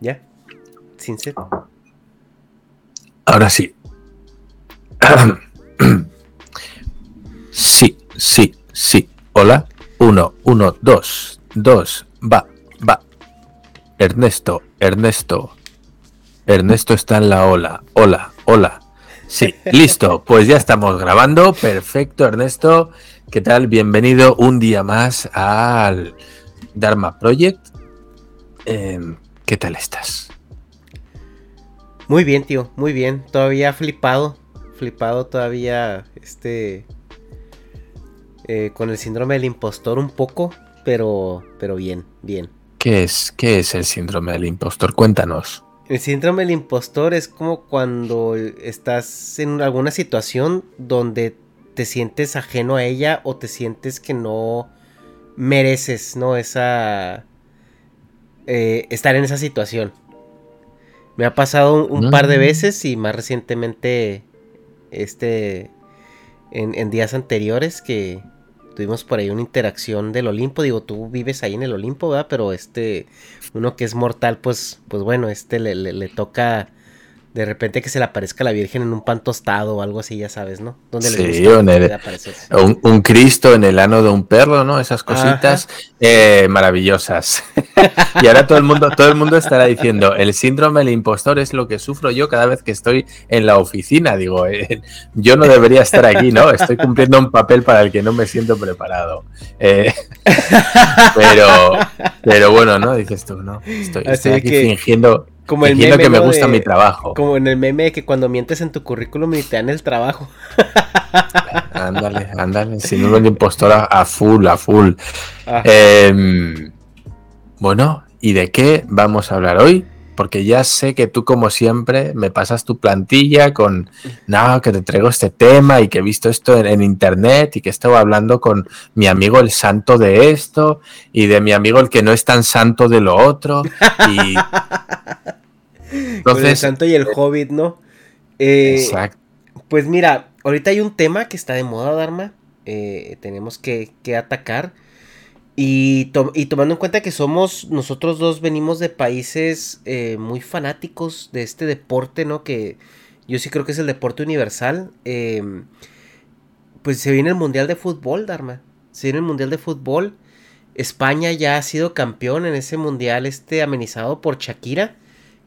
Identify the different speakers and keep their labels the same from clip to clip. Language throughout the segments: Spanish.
Speaker 1: ¿Ya? Sin set.
Speaker 2: Ahora sí. Sí, sí, sí. Hola. Uno, uno, dos, dos. Va, va. Ernesto, Ernesto. Ernesto está en la ola. Hola, hola. Sí, listo. Pues ya estamos grabando. Perfecto, Ernesto. ¿Qué tal? Bienvenido un día más al Dharma Project. Em, ¿Qué tal estás?
Speaker 1: Muy bien, tío, muy bien. Todavía flipado. Flipado todavía. Este. eh, con el síndrome del impostor un poco. Pero. Pero bien, bien.
Speaker 2: ¿Qué es, ¿Qué es el síndrome del impostor? Cuéntanos.
Speaker 1: El síndrome del impostor es como cuando estás en alguna situación donde te sientes ajeno a ella o te sientes que no mereces, ¿no? Esa... eh, estar en esa situación. Me ha pasado un, un par de veces y más recientemente, este, en, en días anteriores que tuvimos por ahí una interacción del Olimpo. Digo, tú vives ahí en el Olimpo, ¿verdad? Pero este, uno que es mortal, pues, pues bueno, este le, le- le toca de repente que se le aparezca la Virgen en un pan tostado o algo así, ya sabes, ¿no? Donde
Speaker 2: Sí,
Speaker 1: gusta
Speaker 2: en el-. Un, un Cristo en el ano de un perro, ¿no? Esas cositas eh, maravillosas. y ahora todo el mundo, todo el mundo estará diciendo, el síndrome del impostor es lo que sufro yo cada vez que estoy en la oficina. Digo, eh, yo no debería estar aquí, ¿no? Estoy cumpliendo un papel para el que no me siento preparado. Eh, pero, pero bueno, ¿no? Dices tú, ¿no? Estoy, aquí
Speaker 1: que-
Speaker 2: fingiendo,
Speaker 1: Como el meme,
Speaker 2: que me gusta
Speaker 1: de-
Speaker 2: mi trabajo.
Speaker 1: Como en el meme de que cuando mientes en tu currículum y te dan el trabajo.
Speaker 2: Ándale, ándale. Síndrome del impostor a, a full, a full.
Speaker 1: Ajá.
Speaker 2: Em, bueno, ¿y de qué vamos a hablar hoy? Porque ya sé que tú, como siempre, me pasas tu plantilla con, no, que te traigo este tema y que he visto esto en, en internet y que estaba hablando con mi amigo el santo de esto y de mi amigo el que no es tan santo de lo otro. Y
Speaker 1: Con el
Speaker 2: entonces,
Speaker 1: santo y el hobbit, ¿no? Eh,
Speaker 2: exacto.
Speaker 1: Pues mira, ahorita hay un tema que está de moda, Dharma. eh, tenemos que, que atacar. Y, to- y tomando en cuenta que somos, nosotros dos venimos de países eh, muy fanáticos de este deporte, ¿no? Que yo sí creo que es el deporte universal. eh, pues se viene el Mundial de Fútbol, Dharma. Se viene el Mundial de Fútbol. España ya ha sido campeón en ese Mundial este amenizado por Shakira.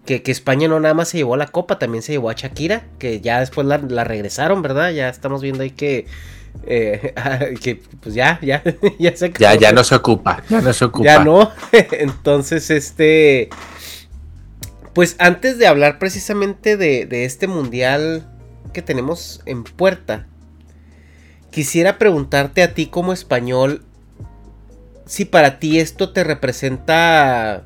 Speaker 1: Que, que España no nada más se llevó a la copa, también se llevó a Shakira, que ya después la, la regresaron, ¿verdad? Ya estamos viendo ahí que, eh, que pues ya, ya, ya se
Speaker 2: Ya, ya no se ocupa, ya no se ocupa.
Speaker 1: Ya no. Entonces, este. Pues antes de hablar precisamente de, de este mundial que tenemos en puerta, quisiera preguntarte a ti como español si para ti esto te representa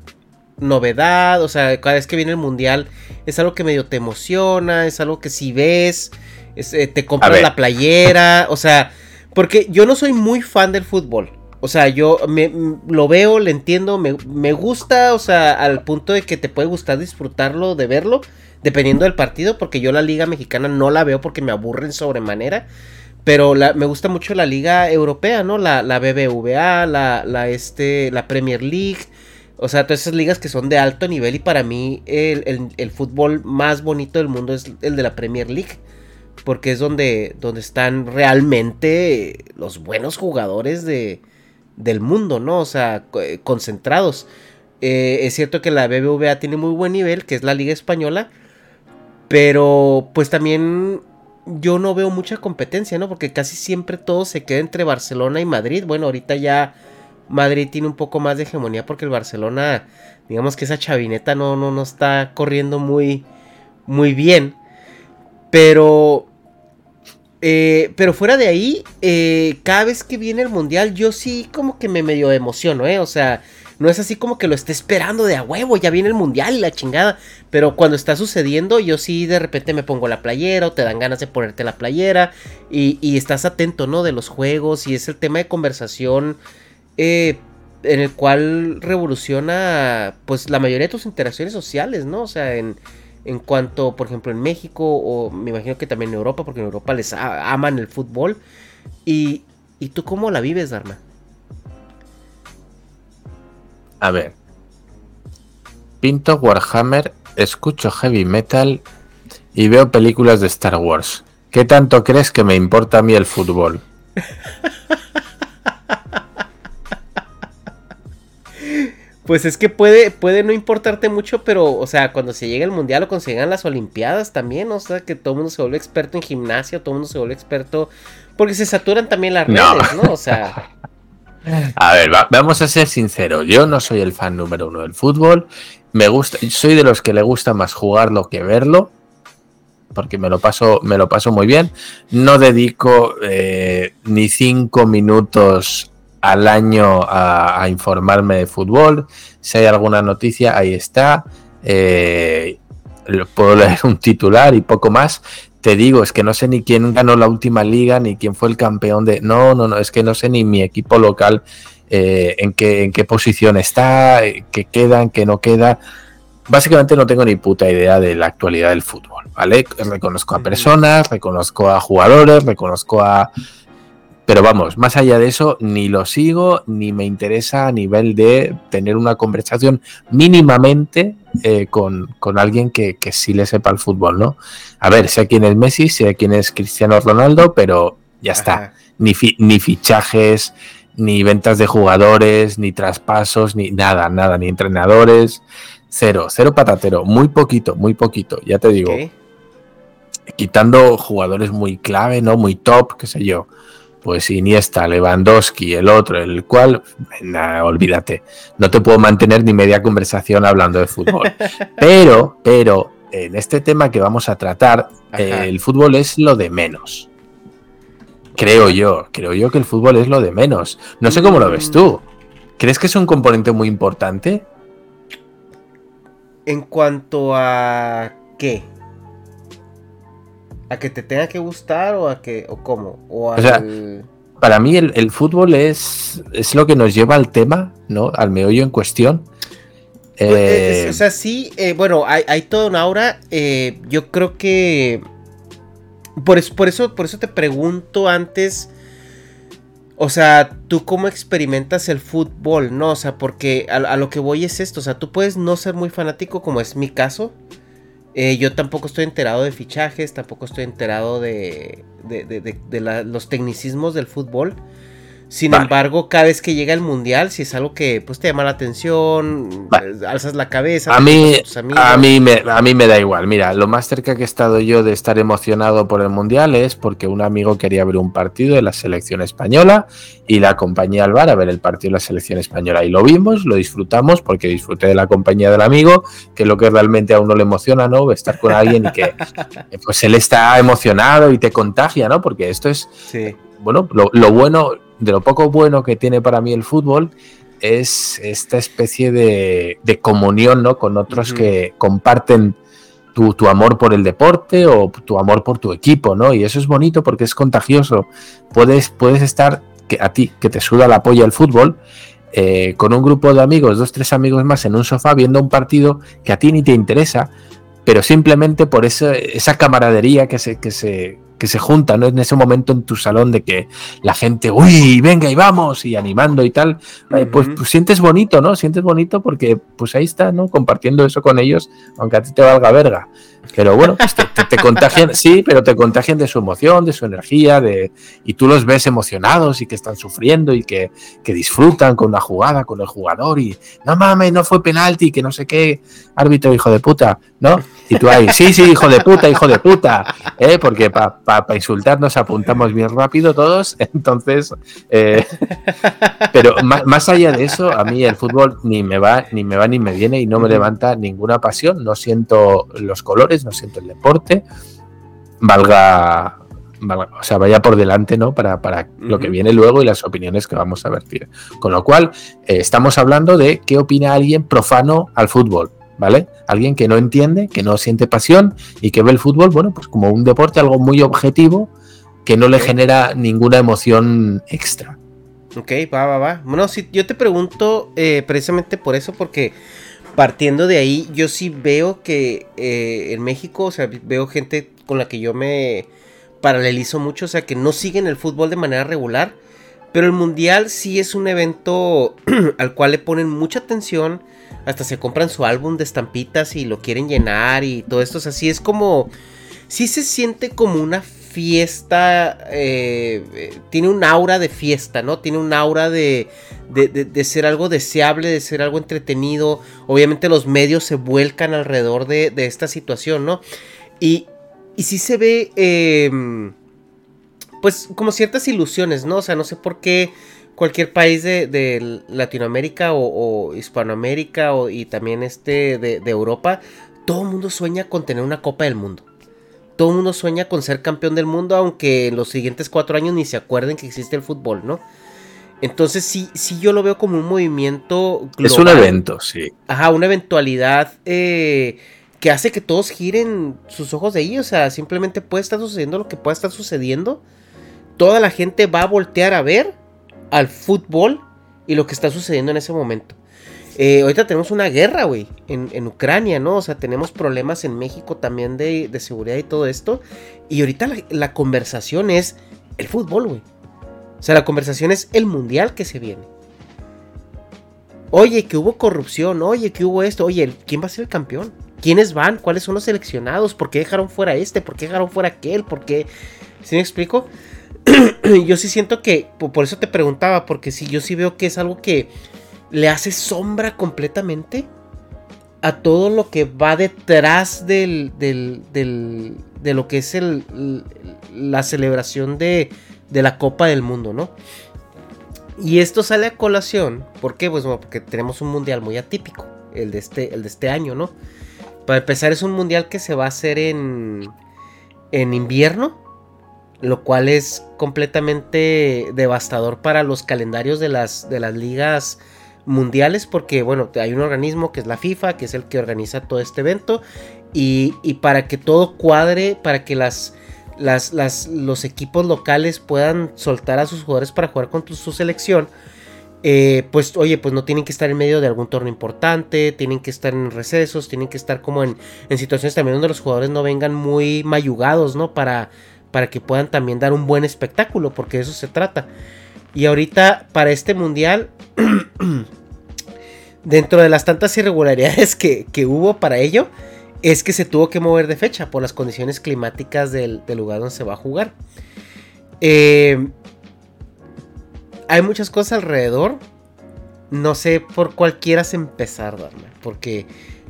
Speaker 1: novedad, o sea, cada vez que viene el mundial es algo que medio te emociona, es algo que si ves, es, eh, te compras la playera, o sea, porque yo no soy muy fan del fútbol. O sea, yo me, lo veo, le entiendo, me, me gusta, o sea, al punto de que te puede gustar disfrutarlo, de verlo, dependiendo del partido, porque yo la liga mexicana no la veo porque me aburren sobremanera. Pero la- me gusta mucho la liga europea, ¿no? La, la BBVA, la, la, este, la Premier League. O sea, todas esas ligas que son de alto nivel y para mí el, el- fútbol más bonito del mundo es el de la Premier League. Porque es donde, donde están realmente los buenos jugadores de, del mundo, ¿no? O sea, eh, concentrados. Eh, es cierto que la BBVA tiene muy buen nivel, que es la liga española. Pero pues también yo no veo mucha competencia, ¿no? Porque casi siempre todo se queda entre Barcelona y Madrid. Bueno, ahorita ya Madrid tiene un poco más de hegemonía porque el Barcelona, digamos que esa chavineta no, no, no está corriendo muy, muy bien. Pero, eh, pero fuera de ahí, eh, cada vez que viene el mundial, yo sí como que me medio emociono, ¿eh? O sea, no es así como que lo esté esperando de a huevo, ya viene el mundial y la chingada. Pero cuando está sucediendo, yo sí de repente me pongo la playera o te dan ganas de ponerte la playera y, y estás atento, ¿no? De los juegos y es el tema de conversación eh, en el cual revoluciona pues la mayoría de tus interacciones sociales, ¿no? O sea, en, en cuanto, por ejemplo, en México o me imagino que también en Europa, porque en Europa les aman el fútbol. Y, ¿Y tú cómo la vives, Dharma?
Speaker 2: A ver. pinto Warhammer, escucho heavy metal y veo películas de Star Wars. ¿Qué tanto crees que me importa a mí el fútbol?
Speaker 1: Pues es que puede, puede no importarte mucho, pero, o sea, cuando se llega el mundial o cuando se llegan las olimpiadas también, o sea, que todo el mundo se vuelve experto en gimnasia, todo el mundo se vuelve experto, porque se saturan también las redes, ¿no? O sea.
Speaker 2: A ver, vamos a ser sinceros. Yo no soy el fan número uno del fútbol. Me gusta, soy de los que le gusta más jugarlo que verlo, porque me lo paso, me lo paso muy bien. No dedico eh, ni cinco minutos al año a, informarme de fútbol. Si hay alguna noticia, ahí está. Eh, puedo leer un titular y poco más. Te digo, es que no sé ni quién ganó la última liga, ni quién fue el campeón de... No, no, no, es que no sé ni mi equipo local eh, en, qué, en qué posición está, eh, qué queda, en qué no queda. Básicamente no tengo ni puta idea de la actualidad del fútbol, ¿vale? Reconozco a personas, reconozco a jugadores, reconozco a pero vamos, más allá de eso, ni lo sigo, ni me interesa a nivel de tener una conversación mínimamente eh, con, alguien que, sí le sepa el fútbol, ¿no? A ver, sé quién es Messi, sé quién es Cristiano Ronaldo, pero ya está. Ni, ni fichajes, ni ventas de jugadores, ni traspasos, ni nada, nada, ni entrenadores. Cero, cero patatero, muy poquito, muy poquito, ya te digo. Quitando jugadores muy clave, ¿no? Muy top, qué sé yo pues Iniesta, Lewandowski, el otro, el cual, olvídate, no te puedo mantener ni media conversación hablando de fútbol. Pero, pero, en este tema que vamos a tratar, el fútbol es lo de menos. Creo yo, creo yo que el fútbol es lo de menos. No sé cómo lo ves tú. ¿Crees que es un componente muy importante?
Speaker 1: En cuanto a qué? ¿A que te tenga que gustar o a que, o cómo? O,
Speaker 2: para mí el, fútbol es, es lo que nos lleva al tema, ¿no? Al meollo en cuestión.
Speaker 1: Pues, eh, eh, o sea, sí, eh, bueno, hay, hay toda una aura. yo creo que. Por eso, por eso, por eso te pregunto antes. O sea, ¿tú cómo experimentas el fútbol? ¿No? O sea, porque a, a, lo que voy es esto. O sea, tú puedes no ser muy fanático, como es mi caso. Eh, yo tampoco estoy enterado de fichajes, tampoco estoy enterado de, de, los tecnicismos del fútbol. Sin embargo, cada vez que llega el mundial, si es algo que pues te llama la atención, eh, alzas la cabeza.
Speaker 2: A mí, a mí, me, a mí me da igual. Mira, lo más cerca que he estado yo de estar emocionado por el mundial es porque un amigo quería ver un partido de la selección española y la acompañé al bar a ver el partido de la selección española. Y lo vimos, lo disfrutamos porque disfruté de la compañía del amigo, que es lo que realmente a uno le emociona, ¿no? Estar con alguien y que pues él está emocionado y te contagia, ¿no? Porque esto es, bueno, lo, lo bueno de lo poco bueno que tiene para mí el fútbol es esta especie de, comunión ¿no? con otros que comparten tu, amor por el deporte o tu amor por tu equipo, ¿no? Y eso es bonito porque es contagioso. Puedes, puedes estar, que a ti, que te suda la polla el fútbol, eh, con un grupo de amigos, dos, tres amigos más en un sofá viendo un partido que a ti ni te interesa, pero simplemente por esa, esa camaradería que se, que se, que se juntan ¿no? en ese momento en tu salón de que la gente, uy, venga y vamos, y animando y tal, eh, pues, pues, sientes bonito, ¿no? Sientes bonito porque pues ahí está, ¿no? Compartiendo eso con ellos, aunque a ti te valga verga. Pero bueno, pues te, contagian, sí, pero te contagian de su emoción, de su energía, de, y tú los ves emocionados y que están sufriendo y que, que disfrutan con la jugada, con el jugador y no mames, no fue penalti, que no sé qué, árbitro hijo de puta, ¿no? Y tú ahí, sí, sí, hijo de puta, hijo de puta, ¿eh? porque para pa, insultarnos apuntamos bien rápido todos, entonces, eh, pero más, allá de eso, a mí el fútbol ni me va, ni me va, ni me viene y no me levanta ninguna pasión, no siento los colores, no siento el deporte, valga, o sea, vaya por delante, ¿no? Para, para lo que viene luego y las opiniones que vamos a vertir. Con lo cual, eh, estamos hablando de qué opina alguien profano al fútbol. ¿vale? Alguien que no entiende, que no siente pasión y que ve el fútbol, bueno, pues como un deporte, algo muy objetivo, que no le genera ninguna emoción extra.
Speaker 1: Ok, va, va, va. Bueno, si yo te pregunto eh, precisamente por eso, porque partiendo de ahí, yo sí veo que eh, en México, o sea, veo gente con la que yo me paralelizo mucho, o sea, que no siguen el fútbol de manera regular, Pero el mundial sí es un evento al cual le ponen mucha atención. Hasta se compran su álbum de estampitas y lo quieren llenar y todo esto. O sea, sí es como. Sí se siente como una fiesta. Eh, tiene un aura de fiesta, ¿no? Tiene un aura de, de, ser algo deseable, de ser algo entretenido. Obviamente los medios se vuelcan alrededor de, esta situación, ¿no? Y, y sí se ve. Em, pues como ciertas ilusiones, ¿no? O sea, no sé por qué cualquier país de, Latinoamérica o, Hispanoamérica o, y también este de, Europa, todo el mundo sueña con tener una Copa del Mundo. Todo el mundo sueña con ser campeón del mundo, aunque en los siguientes cuatro años ni se acuerden que existe el fútbol, ¿no? Entonces sí, sí yo lo veo como un movimiento
Speaker 2: global. Es un evento, sí.
Speaker 1: Ajá, una eventualidad eh, que hace que todos giren sus ojos de ahí. O sea, simplemente puede estar sucediendo lo que pueda estar sucediendo. Toda la gente va a voltear a ver al fútbol y lo que está sucediendo en ese momento. Eh, ahorita tenemos una guerra, güey, en, Ucrania, ¿no? O sea, tenemos problemas en México también de, seguridad y todo esto. Y ahorita la, conversación es el fútbol, güey. O sea, la conversación es el mundial que se viene. Oye, que hubo corrupción, oye, que hubo esto, oye, ¿quién va a ser el campeón? ¿Quiénes van? ¿Cuáles son los seleccionados? ¿Por qué dejaron fuera este? ¿Por qué dejaron fuera aquel? ¿Por qué? ¿Sí me explico? yo sí siento que, por eso te preguntaba, porque si yo sí veo que es algo que le hace sombra completamente a todo lo que va detrás del, del, del de lo que es el, la celebración de, de la Copa del Mundo, ¿no? Y esto sale a colación, ¿por qué? Pues bueno, porque tenemos un mundial muy atípico, el de este, el de este año, ¿no? Para empezar es un mundial que se va a hacer en, en invierno, lo cual es completamente devastador para los calendarios de las, de las ligas mundiales porque bueno hay un organismo que es la FIFA que es el que organiza todo este evento y, para que todo cuadre para que las, las, los equipos locales puedan soltar a sus jugadores para jugar con su selección eh, pues oye pues no tienen que estar en medio de algún torneo importante tienen que estar en recesos tienen que estar como en, en situaciones también donde los jugadores no vengan muy mayugados no para para que puedan también dar un buen espectáculo, porque de eso se trata. Y ahorita para este mundial, dentro de las tantas irregularidades que, hubo para ello, es que se tuvo que mover de fecha por las condiciones climáticas del, lugar donde se va a jugar. Eh, hay muchas cosas alrededor. No sé por cuál quieras empezar, Darme, porque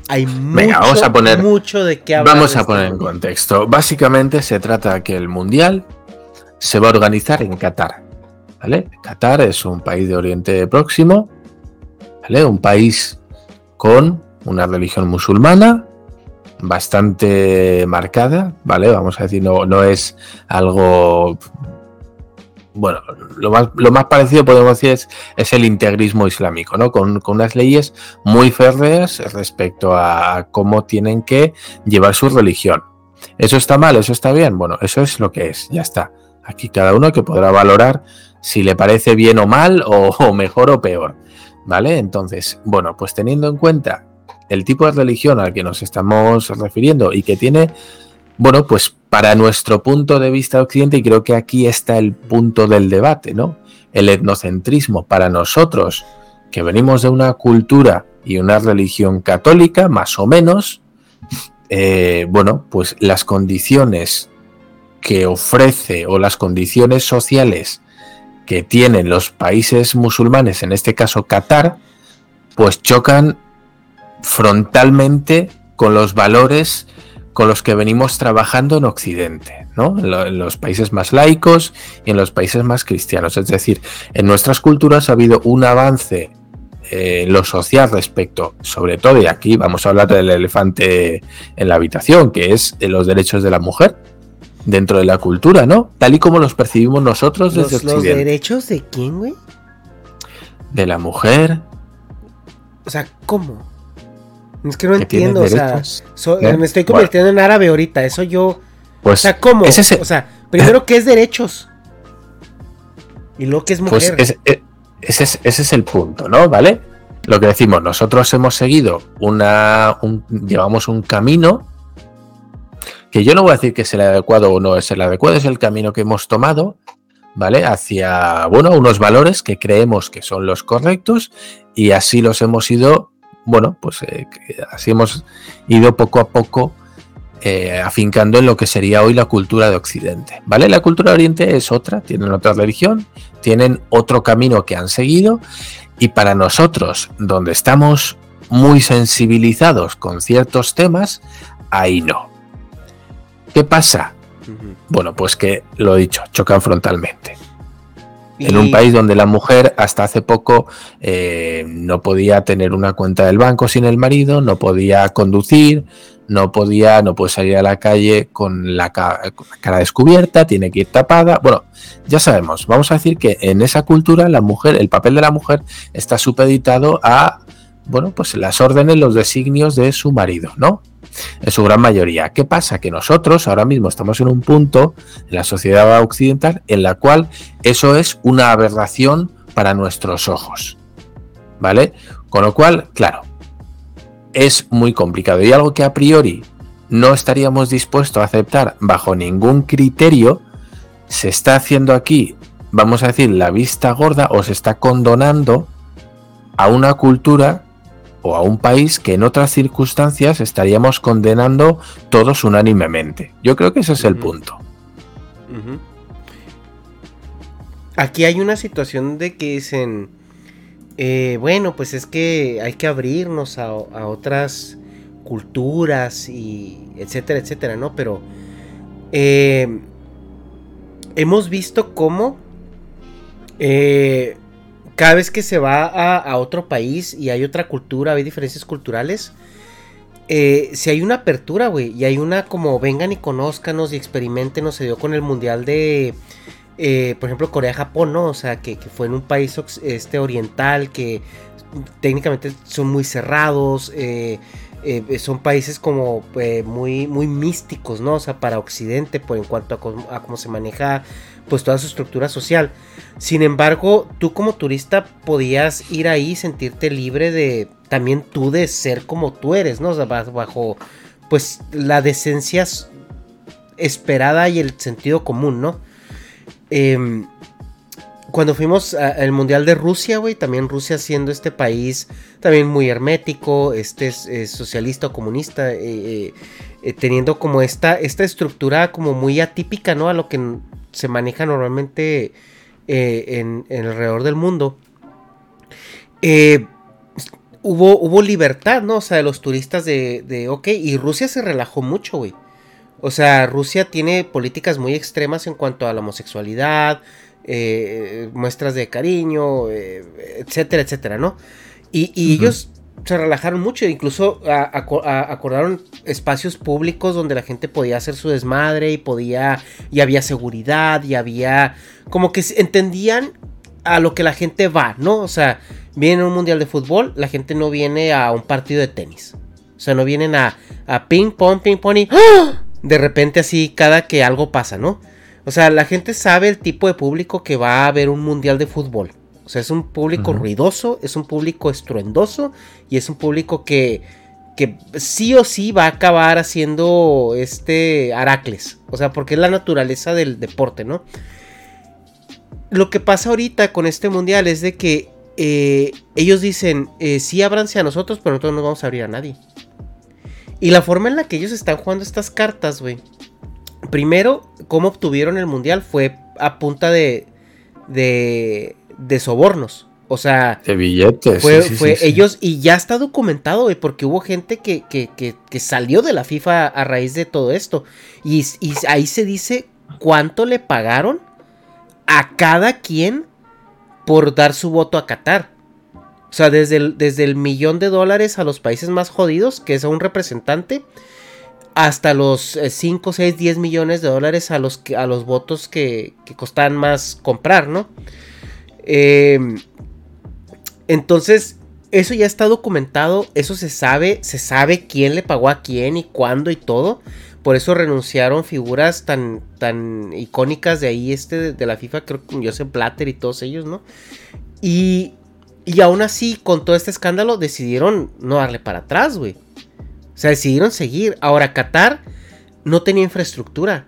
Speaker 1: hay mucho,
Speaker 2: vamos a poner,
Speaker 1: mucho de qué hablar.
Speaker 2: Vamos a este poner en contexto. Básicamente se trata que el Mundial se va a organizar en Qatar. ¿Vale? Qatar es un país de Oriente Próximo, un país con una religión musulmana bastante marcada, ¿vale? Vamos a decir, no, no es algo bueno, lo más, lo más parecido podemos decir es, el integrismo islámico, ¿no? Con, unas leyes muy férreas respecto a cómo tienen que llevar su religión. ¿Eso está mal? ¿Eso está bien? Bueno, eso es lo que es, ya está. Aquí cada uno que podrá valorar si le parece bien o mal, o, mejor o peor. ¿Vale? Entonces, bueno, pues teniendo en cuenta el tipo de religión al que nos estamos refiriendo y que tiene bueno, pues para nuestro punto de vista occidente, y creo que aquí está el punto del debate, ¿no? El etnocentrismo para nosotros, que venimos de una cultura y una religión católica, más o menos, eh, bueno, pues las condiciones que ofrece o las condiciones sociales que tienen los países musulmanes, en este caso Qatar, pues chocan frontalmente con los valores con los que venimos trabajando en Occidente, ¿no? en, los países más laicos y en los países más cristianos. Es decir, en nuestras culturas ha habido un avance eh, en lo social respecto, sobre todo, y aquí vamos a hablar del elefante en la habitación, que es los derechos de la mujer dentro de la cultura, ¿no? Tal y como los percibimos nosotros desde
Speaker 1: ¿Los, Occidente. ¿Los derechos de quién, güey?
Speaker 2: De la mujer.
Speaker 1: O sea, ¿cómo? Es que no entiendo, o sea, ¿Eh? me estoy convirtiendo en árabe ahorita, eso yo... Pues, o sea, ¿cómo? o sea, primero, ¿qué es derechos? Y luego, ¿qué es pues
Speaker 2: mujer? Eh, ese, es, ese es el punto, ¿no? ¿Vale? Lo que decimos, nosotros hemos seguido una... llevamos un camino que yo no voy a decir que es el adecuado o no es el adecuado, es el camino que hemos tomado, ¿vale? Hacia, bueno, unos valores que creemos que son los correctos y así los hemos ido, bueno, pues eh, así hemos ido poco a poco eh, afincando en lo que sería hoy la cultura de Occidente, ¿vale? La cultura de Oriente es otra, tienen otra religión, tienen otro camino que han seguido y para nosotros, donde estamos muy sensibilizados con ciertos temas, ahí no. ¿Qué pasa? Bueno, pues que lo he dicho, chocan frontalmente. En un país donde la mujer hasta hace poco eh, no podía tener una cuenta del banco sin el marido, no podía conducir, no podía, no puede salir a la calle con la, cara descubierta, tiene que ir tapada. Bueno, ya sabemos, vamos a decir que en esa cultura la mujer, el papel de la mujer está supeditado a, bueno, pues las órdenes, los designios de su marido, ¿no? En su gran mayoría. ¿Qué pasa? Que nosotros ahora mismo estamos en un punto en la sociedad occidental en la cual eso es una aberración para nuestros ojos. ¿Vale? Con lo cual, claro, es muy complicado y algo que a priori no estaríamos dispuestos a aceptar bajo ningún criterio, se está haciendo aquí, vamos a decir, la vista gorda o se está condonando a una cultura o a un país que en otras circunstancias estaríamos condenando todos unánimemente. Yo creo que ese es el punto.
Speaker 1: Aquí hay una situación de que dicen eh, bueno, pues es que hay que abrirnos a, otras culturas y etcétera, etcétera, ¿no? Pero eh, hemos visto cómo eh, cada vez que se va a, otro país y hay otra cultura, hay diferencias culturales, si hay una apertura, güey, y hay una como vengan y conózcanos y experimenten, se dio con el mundial de eh, por ejemplo, Corea-Japón, ¿no? O sea, que, fue en un país este, oriental que técnicamente son muy cerrados, eh, eh, son países como muy, muy místicos, ¿no? O sea, para Occidente, por en cuanto a cómo, se maneja pues toda su estructura social. Sin embargo, tú como turista podías ir ahí y sentirte libre de también tú de ser como tú eres, ¿no? O sea, bajo pues la decencia esperada y el sentido común, ¿no? Em, cuando fuimos al Mundial de Rusia, güey, también Rusia siendo este país también muy hermético, este es, socialista o comunista, eh, eh, eh, teniendo como esta, esta estructura como muy atípica, ¿no? A lo que se maneja normalmente en, alrededor del mundo. hubo, hubo libertad, ¿no? O sea, de los turistas de, de, ok, y Rusia se relajó mucho, güey. O sea, Rusia tiene políticas muy extremas en cuanto a la homosexualidad, eh, muestras de cariño, eh, etcétera, etcétera, ¿no? Y, ellos se relajaron mucho, incluso acordaron espacios públicos donde la gente podía hacer su desmadre y podía, y había seguridad y había, como que entendían a lo que la gente va, ¿no? O sea, viene un mundial de fútbol, la gente no viene a un partido de tenis. O sea, no vienen a, a ping pong, ping pong y ¡ah! de repente así cada que algo pasa, ¿no? O sea, la gente sabe el tipo de público que va a ver un mundial de fútbol. O sea, es un público ruidoso, es un público estruendoso y es un público que, que sí o sí va a acabar haciendo este Aracles. O sea, porque es la naturaleza del deporte, ¿no? Lo que pasa ahorita con este mundial es de que eh, ellos dicen, eh, sí ábranse a nosotros, pero nosotros no vamos a abrir a nadie. Y la forma en la que ellos están jugando estas cartas, güey. Primero, cómo obtuvieron el mundial fue a punta de, de, de sobornos. O sea,
Speaker 2: de billetes.
Speaker 1: Fue, fue ellos, y ya está documentado, güey, porque hubo gente que, que, que, salió de la FIFA a raíz de todo esto. Y, y ahí se dice cuánto le pagaron a cada quien por dar su voto a Qatar. O sea, desde el, desde el millón de dólares a los países más jodidos, que es a un representante, hasta los 5, 6, 10 millones de dólares a los, a los votos que, que costan más comprar, ¿no? Em, entonces, eso ya está documentado, eso se sabe, se sabe quién le pagó a quién y cuándo y todo. Por eso renunciaron figuras tan, tan icónicas de ahí, este de, la FIFA, creo que Joseph Blatter y todos ellos, ¿no? Y y aún así, con todo este escándalo, decidieron no darle para atrás, güey. O sea, decidieron seguir. Ahora, Qatar no tenía infraestructura.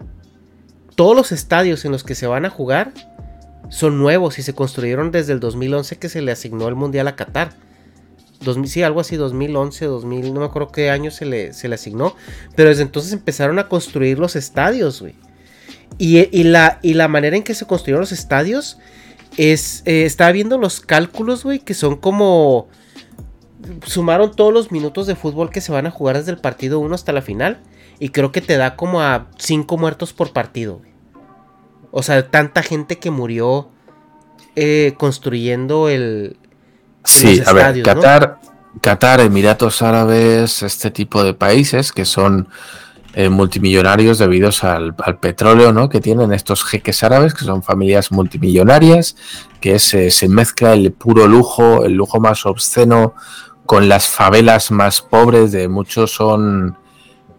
Speaker 1: Todos los estadios en los que se van a jugar son nuevos y se construyeron desde el 2011 que se le asignó el Mundial a Qatar. sí, algo así, 2011, 2000, no me acuerdo qué año se le, se le asignó. Pero desde entonces empezaron a construir los estadios, güey. Y, la, y la manera en que se construyeron los estadios es, eh, estaba viendo los cálculos, güey, que son como... Sumaron todos los minutos de fútbol que se van a jugar desde el partido 1 hasta la final. Y creo que te da como a 5 muertos por partido. O sea, tanta gente que murió eh, construyendo el...
Speaker 2: Sí, a ver, Qatar, Qatar, Emiratos Árabes, este tipo de países que son eh, multimillonarios debido al, petróleo ¿no? que tienen estos jeques árabes, que son familias multimillonarias, que se, se mezcla el puro lujo, el lujo más obsceno, con las favelas más pobres de muchos son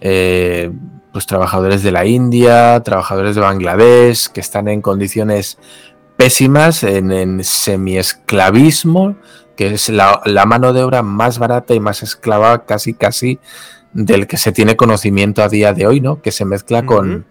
Speaker 2: eh, pues trabajadores de la India, trabajadores de Bangladesh, que están en condiciones pésimas, en, en semi-esclavismo, que es la, mano de obra más barata y más esclava casi casi del que se tiene conocimiento a día de hoy, ¿no? Que se mezcla con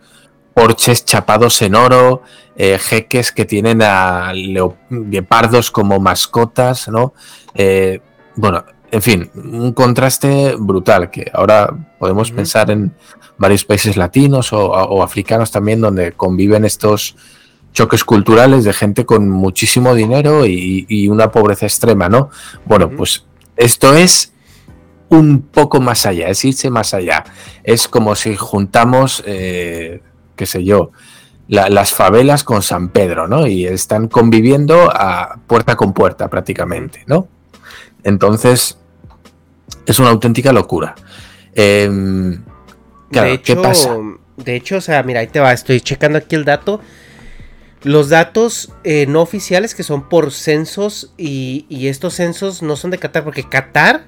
Speaker 2: porches chapados en oro, eh, jeques que tienen a leopardos como mascotas, ¿no? Eh, bueno, en fin, un contraste brutal que ahora podemos pensar en varios países latinos o, africanos también donde conviven estos choques culturales de gente con muchísimo dinero y, una pobreza extrema, ¿no? Bueno, pues esto es un poco más allá, es irse más allá. Es como si juntamos, eh, qué sé yo, las favelas con San Pedro, ¿no? Y están conviviendo a puerta con puerta prácticamente, ¿no? Entonces, es una auténtica locura. Em,
Speaker 1: de hecho, ¿qué pasa? De hecho, o sea, mira, ahí te va, estoy checando aquí el dato. Los datos eh, no oficiales que son por censos y, estos censos no son de Qatar, porque Qatar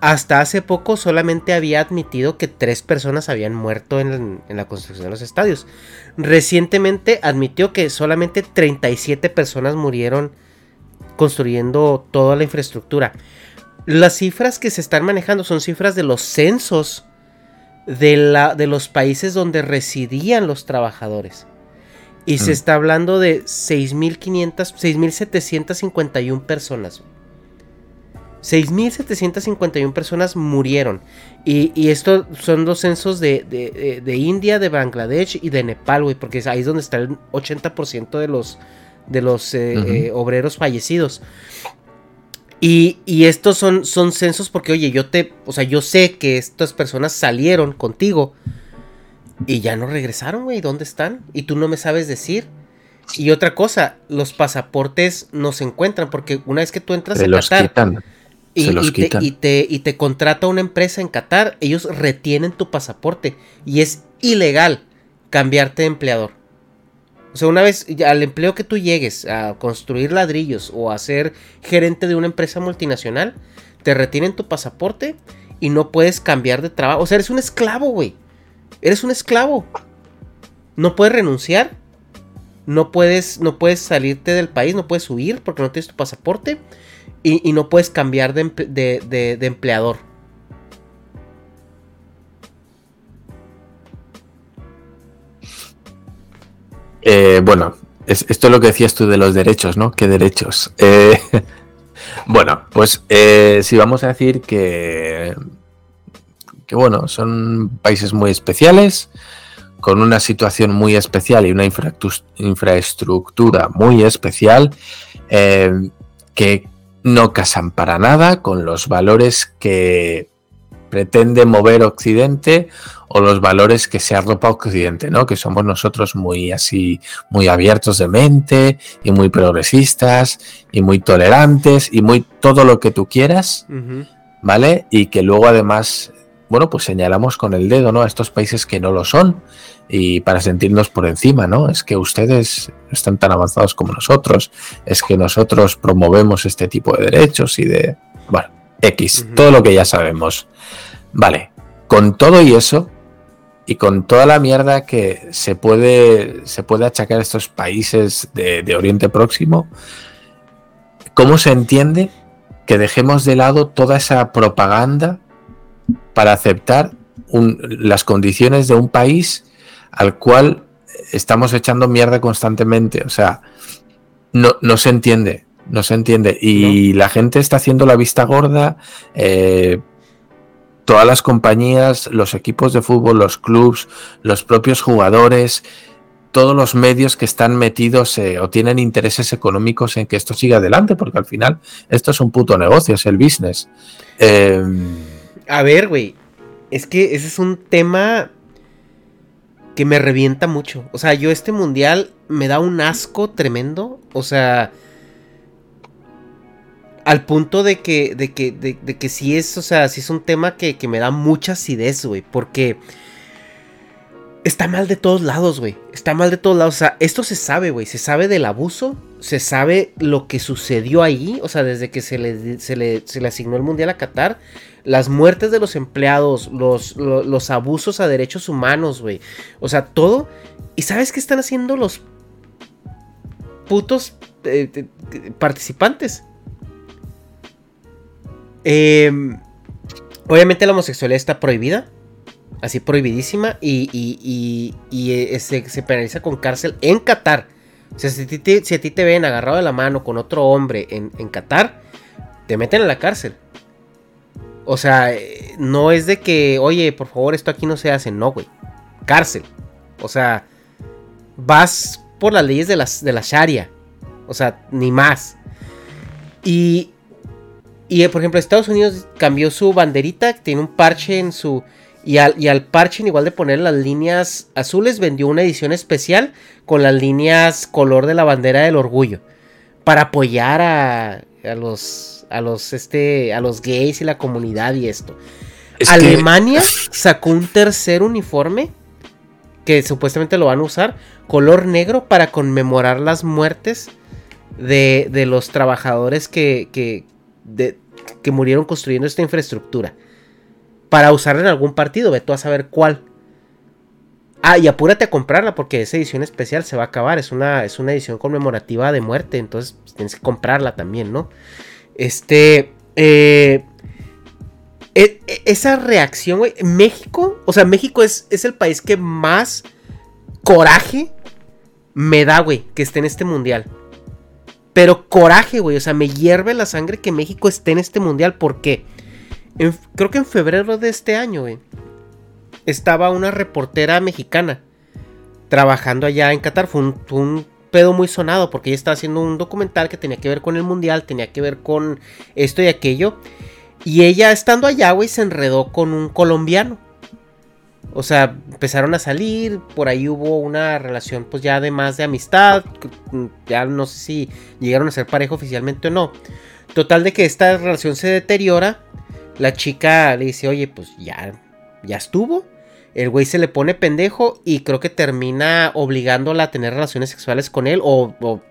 Speaker 1: hasta hace poco solamente había admitido que tres personas habían muerto en, en, la construcción de los estadios. Recientemente admitió que solamente 37 personas murieron construyendo toda la infraestructura. Las cifras que se están manejando son cifras de los censos de, la, de los países donde residían los trabajadores. Y se mm. está hablando de 6.500, 6.751 personas. 6.751 personas murieron. Y, y estos son los censos de, de, India, de Bangladesh y de Nepal, güey. Porque ahí es donde está el 80% de los, de los eh, eh, obreros fallecidos. Y, estos son, son censos porque, oye, yo te, o sea, yo sé que estas personas salieron contigo y ya no regresaron, güey, ¿dónde están? Y tú no me sabes decir. Y otra cosa, los pasaportes no se encuentran porque una vez que tú entras en Qatar y, Te, y, te, y te contrata una empresa en Qatar, ellos retienen tu pasaporte y es ilegal cambiarte de empleador. O sea, una vez al empleo que tú llegues a construir ladrillos o a ser gerente de una empresa multinacional, te retienen tu pasaporte y no puedes cambiar de trabajo. O sea, eres un esclavo, güey. Eres un esclavo. No puedes renunciar. No puedes, no puedes salirte del país, no puedes huir porque no tienes tu pasaporte. Y, no puedes cambiar de empleador.
Speaker 2: Eh, bueno, esto es lo que decías tú de los derechos, ¿no? ¿Qué derechos? Eh, bueno, pues eh, si vamos a decir que, que, bueno, son países muy especiales, con una situación muy especial y una infraestructura muy especial, que no casan para nada con los valores que pretende mover Occidente o los valores que se arropa Occidente, ¿no? Que somos nosotros muy así, muy abiertos de mente y muy progresistas y muy tolerantes y muy todo lo que tú quieras, ¿vale? Y que luego además, bueno, pues señalamos con el dedo, ¿no? A estos países que no lo son y para sentirnos por encima, ¿no? Es que ustedes están tan avanzados como nosotros, es que nosotros promovemos este tipo de derechos y de, bueno, X, todo lo que ya sabemos. Vale, con todo y eso, y con toda la mierda que se puede, se puede achacar a estos países de, Oriente Próximo, ¿cómo se entiende que dejemos de lado toda esa propaganda para aceptar las condiciones de un país al cual estamos echando mierda constantemente? O sea, no, no se entiende. No se entiende. Y la gente está haciendo la vista gorda. Eh, todas las compañías, los equipos de fútbol, los clubs, los propios jugadores, todos los medios que están metidos eh, o tienen intereses económicos en que esto siga adelante, porque al final esto es un puto negocio, es el business. Em,
Speaker 1: A ver, güey, es que ese es un tema que me revienta mucho. O sea, yo este mundial me da un asco tremendo. O sea, al punto de que, de que, de, que sí es, o sea, sí es un tema que, que me da mucha acidez, güey. Porque está mal de todos lados, güey. Está mal de todos lados. O sea, esto se sabe, güey. Se sabe del abuso. Se sabe lo que sucedió ahí. O sea, desde que se le, se le, se le asignó el mundial a Qatar. Las muertes de los empleados. Los, los, los abusos a derechos humanos, güey. O sea, todo. ¿Y sabes qué están haciendo los putos eh, eh, participantes? Eh, obviamente la homosexualidad está prohibida. Así prohibidísima. Y, eh, se, penaliza con cárcel en Qatar. O sea, si a ti te, ven agarrado de la mano con otro hombre en, en Qatar, te meten a la cárcel. O sea, eh, no es de que, oye, por favor, esto aquí no se hace. No, güey. Cárcel. O sea, vas por las leyes de, las, de la Sharia. O sea, ni más. Y, y, por ejemplo, Estados Unidos cambió su banderita, tiene un parche en su... Y al, y al parche, en igual de poner las líneas azules, vendió una edición especial con las líneas color de la bandera del orgullo. Para apoyar a, a los. a los este. a los gays y la comunidad y esto. Es Alemania que... sacó un tercer uniforme. Que supuestamente lo van a usar. Color negro para conmemorar las muertes de, de los trabajadores que. que, de, que murieron construyendo esta infraestructura para usarla en algún partido, ve tú a saber cuál. Ah, y apúrate a comprarla porque esa edición especial se va a acabar. Es una, es una edición conmemorativa de muerte, entonces pues, tienes que comprarla también, ¿no? Este. Eh, e, e, esa reacción, güey. México, o sea, México es, es el país que más coraje me da, güey, que esté en este mundial. Pero coraje, güey. O sea, me hierve la sangre que México esté en este mundial. ¿Por qué? En, creo que en febrero de este año, güey, estaba una reportera mexicana trabajando allá en Qatar. Fue un, pedo muy sonado porque ella estaba haciendo un documental que tenía que ver con el mundial, tenía que ver con esto y aquello. Y ella estando allá, güey, se enredó con un colombiano. O sea, empezaron a salir, por ahí hubo una relación pues ya de más de amistad. Ya no sé si llegaron a ser pareja oficialmente o no. Total de que esta relación se deteriora la chica le dice, oye, pues ya, ya estuvo. El güey se le pone pendejo y creo que termina obligándola a tener relaciones sexuales con él o, o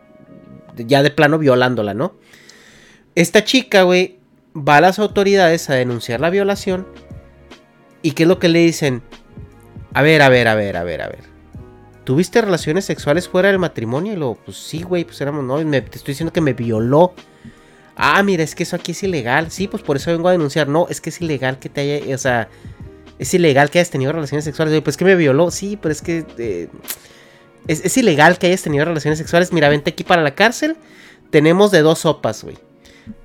Speaker 1: ya de plano violándola, ¿no? Esta chica, güey, va a las autoridades a denunciar la violación. ¿Y qué es lo que le dicen? A ver, a ver, a ver, a ver, a ver. ¿Tuviste relaciones sexuales fuera del matrimonio? Y luego, pues sí, güey, pues éramos no, me, te estoy diciendo que me violó. Ah, mira, es que eso aquí es ilegal. Sí, pues por eso vengo a denunciar. No, es que es ilegal que te haya. O sea, es ilegal que hayas tenido relaciones sexuales. Pues que me violó. Sí, pero es que. Eh, es, ilegal que hayas tenido relaciones sexuales. Mira, vente aquí para la cárcel. Tenemos de dos sopas, güey.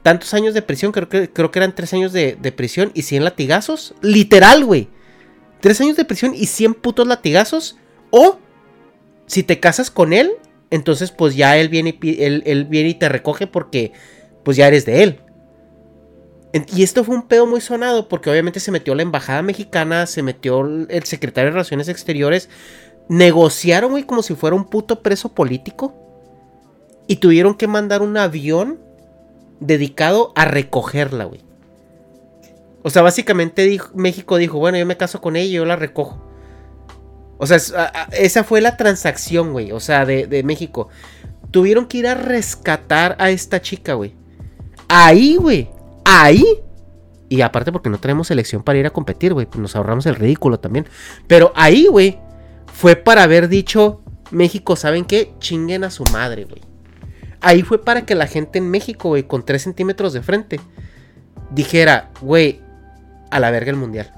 Speaker 1: Tantos años de prisión, creo que, creo que eran tres años de, de prisión y 100 latigazos. Literal, güey. Tres años de prisión y 100 putos latigazos. O, si te casas con él, entonces pues ya él viene y, él, él viene y te recoge porque pues ya eres de él. Y esto fue un pedo muy sonado porque obviamente se metió la embajada mexicana, se metió el secretario de Relaciones Exteriores, negociaron, güey, como si fuera un puto preso político. Y tuvieron que mandar un avión dedicado a recogerla, güey. O sea, básicamente México dijo, bueno, yo me caso con ella y yo la recojo. O sea, esa fue la transacción, güey. O sea, de, México. Tuvieron que ir a rescatar a esta chica, güey. Ahí, güey. Ahí. Y aparte porque no tenemos selección para ir a competir, güey. Nos ahorramos el ridículo también. Pero ahí, güey. Fue para haber dicho, México, ¿saben qué? Chinguen a su madre, güey. Ahí fue para que la gente en México, güey, con 3 centímetros de frente, dijera, güey, a la verga el mundial.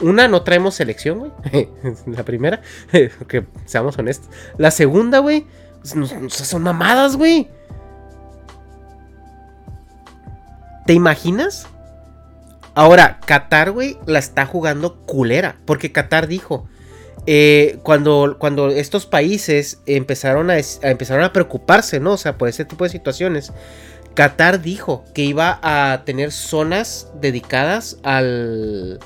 Speaker 1: Una, no traemos selección, güey. la primera, que seamos honestos. La segunda, güey, son mamadas, güey. ¿Te imaginas? Ahora, Qatar, güey, la está jugando culera. Porque Qatar dijo. Eh, cuando, cuando estos países empezaron a, empezaron a preocuparse, ¿no? O sea, por ese tipo de situaciones. Qatar dijo que iba a tener zonas dedicadas al,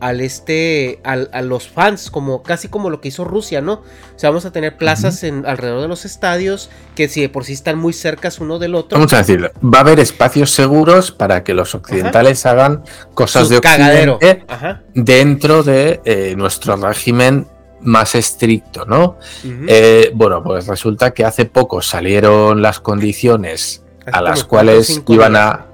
Speaker 1: al este al, a los fans como casi como lo que hizo Rusia no o sea vamos a tener plazas en alrededor de los estadios que si de por sí están muy cercas uno del otro
Speaker 2: vamos a decirlo va a haber espacios seguros para que los occidentales hagan cosas de occidente dentro de eh, nuestro régimen más estricto no eh, bueno pues resulta que hace poco salieron las condiciones a las cuales iban a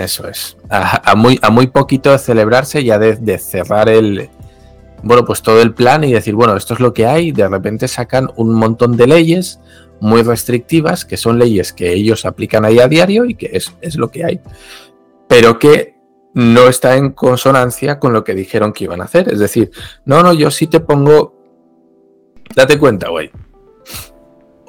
Speaker 2: eso es. A, muy, a muy poquito de celebrarse, ya de, cerrar el. Bueno, pues todo el plan y decir, bueno, esto es lo que hay. De repente sacan un montón de leyes muy restrictivas, que son leyes que ellos aplican ahí a diario y que es, es lo que hay. Pero que no está en consonancia con lo que dijeron que iban a hacer. Es decir, no, no, yo sí te pongo. Date cuenta, güey.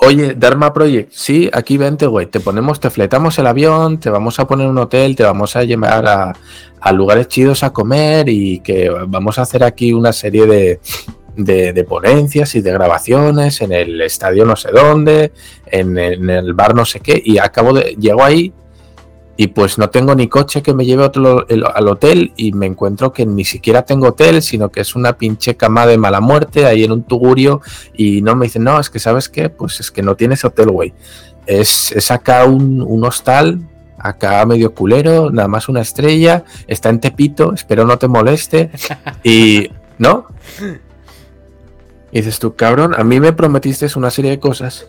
Speaker 2: Oye, Dharma Project, sí, aquí vente, güey. Te ponemos, te fletamos el avión, te vamos a poner un hotel, te vamos a llevar a, lugares chidos a comer y que vamos a hacer aquí una serie de, de, ponencias y de grabaciones en el estadio no sé dónde, en, en, el bar no sé qué. Y acabo de, llego ahí y pues no tengo ni coche que me lleve otro, al hotel y me encuentro que ni siquiera tengo hotel, sino que es una pinche cama de mala muerte ahí en un tugurio y no me dicen, no, es que sabes qué, pues es que no tienes hotel, güey. Es, es, acá un, hostal, acá medio culero, nada más una estrella, está en Tepito, espero no te moleste y... ¿No? Y dices tú, cabrón, a mí me prometiste una serie de cosas.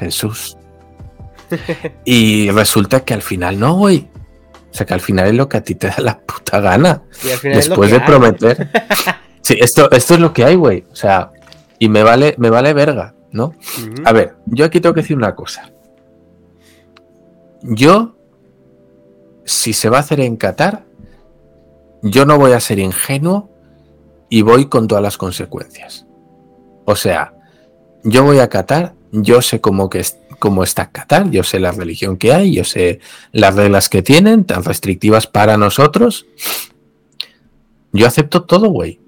Speaker 2: Jesús y resulta que al final no, güey. O sea, que al final es lo que a ti te da la puta gana. Después de prometer. sí, esto, esto es lo que hay, güey. O sea, y me vale, me vale verga, ¿no? A ver, yo aquí tengo que decir una cosa. Yo, si se va a hacer en Qatar, yo no voy a ser ingenuo y voy con todas las consecuencias. O sea, yo voy a Qatar, yo sé cómo que cómo está Qatar, yo sé la religión que hay, yo sé las reglas que tienen, tan restrictivas para nosotros. Yo acepto todo, güey.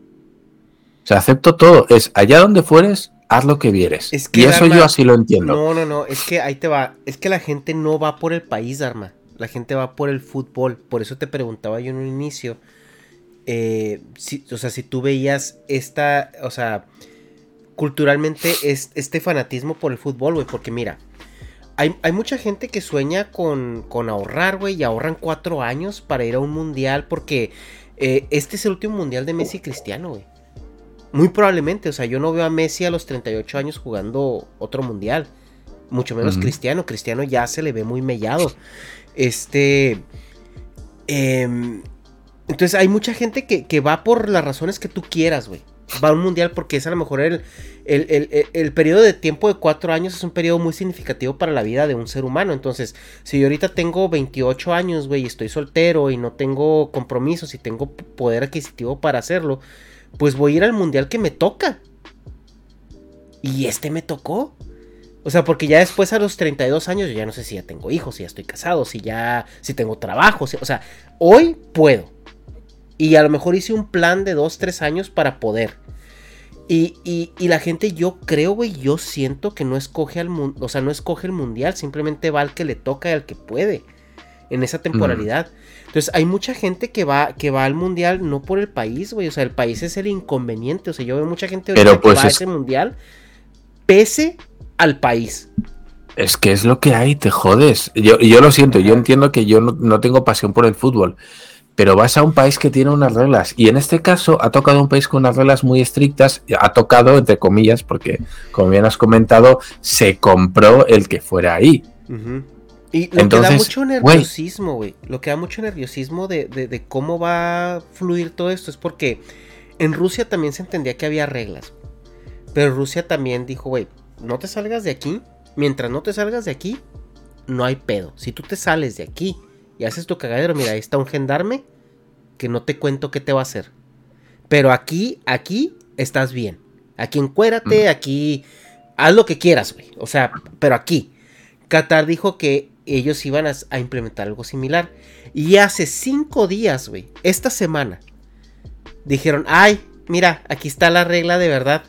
Speaker 2: O sea, acepto todo. Es allá donde fueres, haz lo que vieres. y eso yo así lo entiendo.
Speaker 1: No, no, no, es que ahí te va. Es que la gente no va por el país, Arma. La gente va por el fútbol. Por eso te preguntaba yo en un inicio. Eh, o sea, si tú veías esta, o sea, culturalmente es, este fanatismo por el fútbol, güey. Porque mira, hay, mucha gente que sueña con, con ahorrar, güey, y ahorran cuatro años para ir a un mundial porque eh, este es el último mundial de Messi Cristiano, güey. Muy probablemente, o sea, yo no veo a Messi a los 38 años jugando otro mundial. Mucho menos Cristiano. Cristiano ya se le ve muy mellado. Este. Em, entonces hay mucha gente que, que va por las razones que tú quieras, güey va a un mundial porque es a lo mejor el, el, periodo de tiempo de cuatro años es un periodo muy significativo para la vida de un ser humano. Entonces, si yo ahorita tengo 28 años, güey, y estoy soltero y no tengo compromisos y tengo poder adquisitivo para hacerlo, pues voy a ir al mundial que me toca. Y este me tocó. O sea, porque ya después a los 32 años yo ya no sé si ya tengo hijos, si ya estoy casado, si ya si tengo trabajo, o sea, hoy puedo. Y a lo mejor hice un plan de dos, tres años para poder. Y, y, la gente, yo creo, güey, yo siento que no escoge al o sea, no escoge el mundial, simplemente va al que le toca y al que puede en esa temporalidad. Entonces, hay mucha gente que va, que va al mundial no por el país, güey. O sea, el país es el inconveniente. O sea, yo veo mucha gente
Speaker 2: que pues
Speaker 1: va a ese mundial pese al país.
Speaker 2: Es que es lo que hay, te jodes. Yo, yo lo siento, yo entiendo que yo no tengo pasión por el fútbol pero vas a un país que tiene unas reglas. Y en este caso ha tocado un país con unas reglas muy estrictas. Ha tocado, entre comillas, porque, como bien has comentado, se compró el que fuera ahí.
Speaker 1: Y lo que da mucho nerviosismo, güey. Lo que da mucho nerviosismo de, de, cómo va a fluir todo esto es porque en Rusia también se entendía que había reglas. Pero Rusia también dijo, güey, no te salgas de aquí. Mientras no te salgas de aquí, no hay pedo. Si tú te sales de aquí y haces tu cagadero, mira, ahí está un gendarme que no te cuento qué te va a hacer. Pero aquí, aquí estás bien. Aquí encuérate, aquí haz lo que quieras, güey. O sea, pero aquí. Qatar dijo que ellos iban a, implementar algo similar. Y hace cinco días, güey, esta semana, dijeron, ay, mira, aquí está la regla de verdad.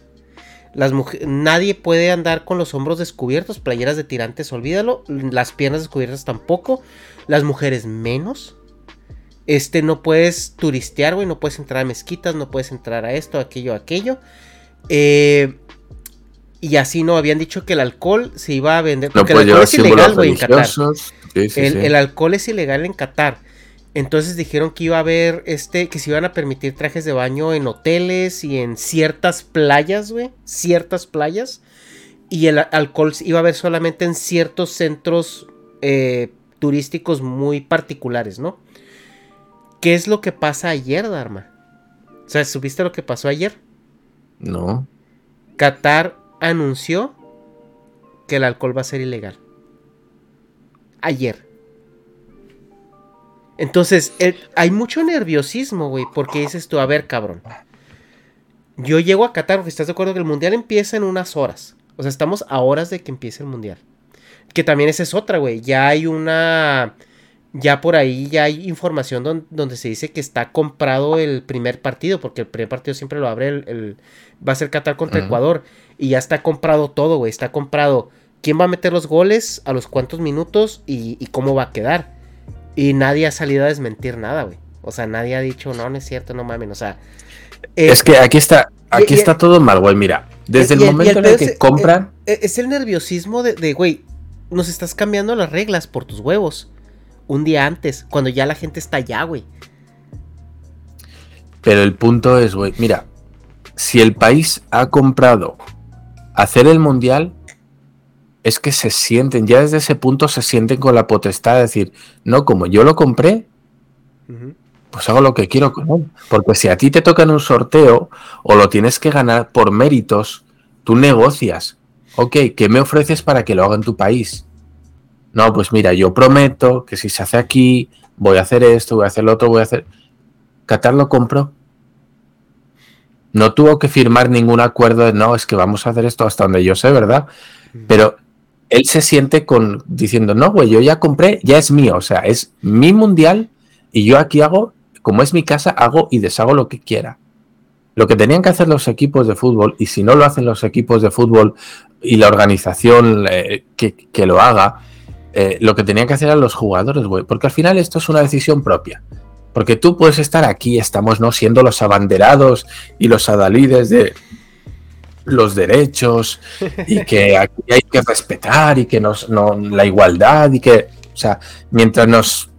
Speaker 1: Las nadie puede andar con los hombros descubiertos, playeras de tirantes, olvídalo. Las piernas descubiertas tampoco. Las mujeres menos. Este, no puedes turistear, güey, no puedes entrar a mezquitas, no puedes entrar a esto, aquello, aquello. Eh, y así no, habían dicho que el alcohol se iba a vender. Porque el alcohol es ilegal, güey, en Qatar. el, alcohol es ilegal en Qatar. Entonces dijeron que iba a haber, este, que se iban a permitir trajes de baño en hoteles y en ciertas playas, güey. Ciertas playas. Y el alcohol iba a haber solamente en ciertos centros eh, turísticos muy particulares, ¿no? ¿Qué es lo que pasa ayer, Dharma? O sea, ¿supiste lo que pasó ayer?
Speaker 2: No.
Speaker 1: Qatar anunció que el alcohol va a ser ilegal. Ayer. Entonces, hay mucho nerviosismo, güey, porque dices tú, a ver, cabrón. Yo llego a Qatar, porque estás de acuerdo que el mundial empieza en unas horas. O sea, estamos a horas de que empiece el mundial. Que también esa es otra, güey. Ya hay una ya por ahí ya hay información donde, se dice que está comprado el primer partido, porque el primer partido siempre lo abre el, va a ser Qatar contra Ecuador y ya está comprado todo, güey, está comprado quién va a meter los goles, a los cuántos minutos y, cómo va a quedar. Y nadie ha salido a desmentir nada, güey. O sea, nadie ha dicho, no, no es cierto, no mames, o sea...
Speaker 2: Eh, es que aquí está, aquí está todo mal, güey, mira. Desde el, momento en el que compran...
Speaker 1: Es, es el nerviosismo de, güey, nos estás cambiando las reglas por tus huevos un día antes, cuando ya la gente está allá, güey.
Speaker 2: Pero el punto es, güey, mira, si el país ha comprado hacer el mundial, es que se sienten, ya desde ese punto se sienten con la potestad de decir, no, como yo lo compré, pues hago lo que quiero con él. Porque si a ti te toca en un sorteo o lo tienes que ganar por méritos, tú negocias. Ok, ¿qué me ofreces para que lo haga en tu país? No, pues mira, yo prometo que si se hace aquí, voy a hacer esto, voy a hacer lo otro, voy a hacer. Qatar lo compró. No tuvo que firmar ningún acuerdo de no, es que vamos a hacer esto hasta donde yo sé, ¿verdad? Pero él se siente con diciendo, no, güey, yo ya compré, ya es mío, o sea, es mi mundial y yo aquí hago, como es mi casa, hago y deshago lo que quiera. Lo que tenían que hacer los equipos de fútbol, y si no lo hacen los equipos de fútbol y la organización eh, que, que, lo haga, eh, lo que tenían que hacer eran los jugadores, güey. Porque al final esto es una decisión propia. Porque tú puedes estar aquí, estamos no siendo los abanderados y los adalides de los derechos y que aquí hay que respetar y que nos, no, la igualdad y que, o sea, mientras nos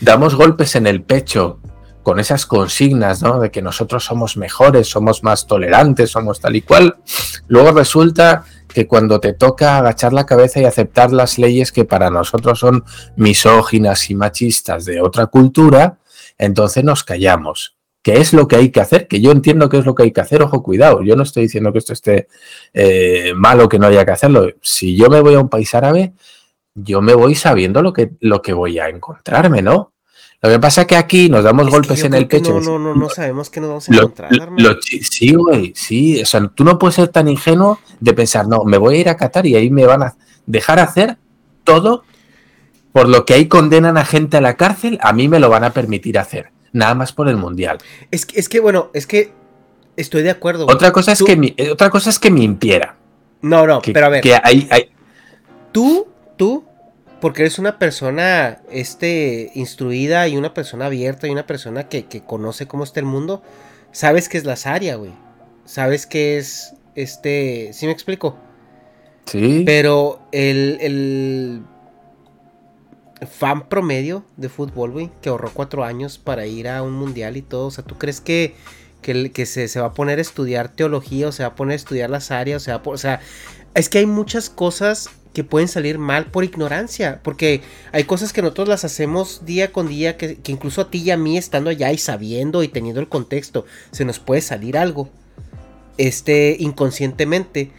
Speaker 2: damos golpes en el pecho con esas consignas, ¿no? De que nosotros somos mejores, somos más tolerantes, somos tal y cual, luego resulta que cuando te toca agachar la cabeza y aceptar las leyes que para nosotros son misóginas y machistas de otra cultura, entonces nos callamos. ¿Qué es lo que hay que hacer? Que yo entiendo qué es lo que hay que hacer, ojo, cuidado, yo no estoy diciendo que esto esté eh, malo, que no haya que hacerlo. Si yo me voy a un país árabe, yo me voy sabiendo lo que, lo que voy a encontrarme, ¿no? Lo que pasa es que aquí nos damos golpes en el pecho.
Speaker 1: No, no, no, no sabemos que nos vamos a encontrar.
Speaker 2: sí, güey, sí. O sea, tú no puedes ser tan ingenuo de pensar, no, me voy a ir a Qatar y ahí me van a dejar hacer todo por lo que ahí condenan a gente a la cárcel, a mí me lo van a permitir hacer. Nada más por el mundial.
Speaker 1: Es que, es que bueno, es que estoy de acuerdo.
Speaker 2: Otra cosa, es que mi, otra cosa es que me impiera.
Speaker 1: No, no, pero a ver.
Speaker 2: Que hay, hay...
Speaker 1: Tú, tú porque eres una persona este, instruida y una persona abierta y una persona que, conoce cómo está el mundo, sabes que es la Saria, güey. Sabes que es, este, ¿sí me explico?
Speaker 2: Sí.
Speaker 1: Pero el, el fan promedio de fútbol, güey, que ahorró cuatro años para ir a un mundial y todo, o sea, ¿tú crees que, que, que se, se, va a poner a estudiar teología o se va a poner a estudiar las áreas? O sea, es que hay muchas cosas que pueden salir mal por ignorancia, porque hay cosas que nosotros las hacemos día con día, que, incluso a ti y a mí estando allá y sabiendo y teniendo el contexto, se nos puede salir algo, este, inconscientemente,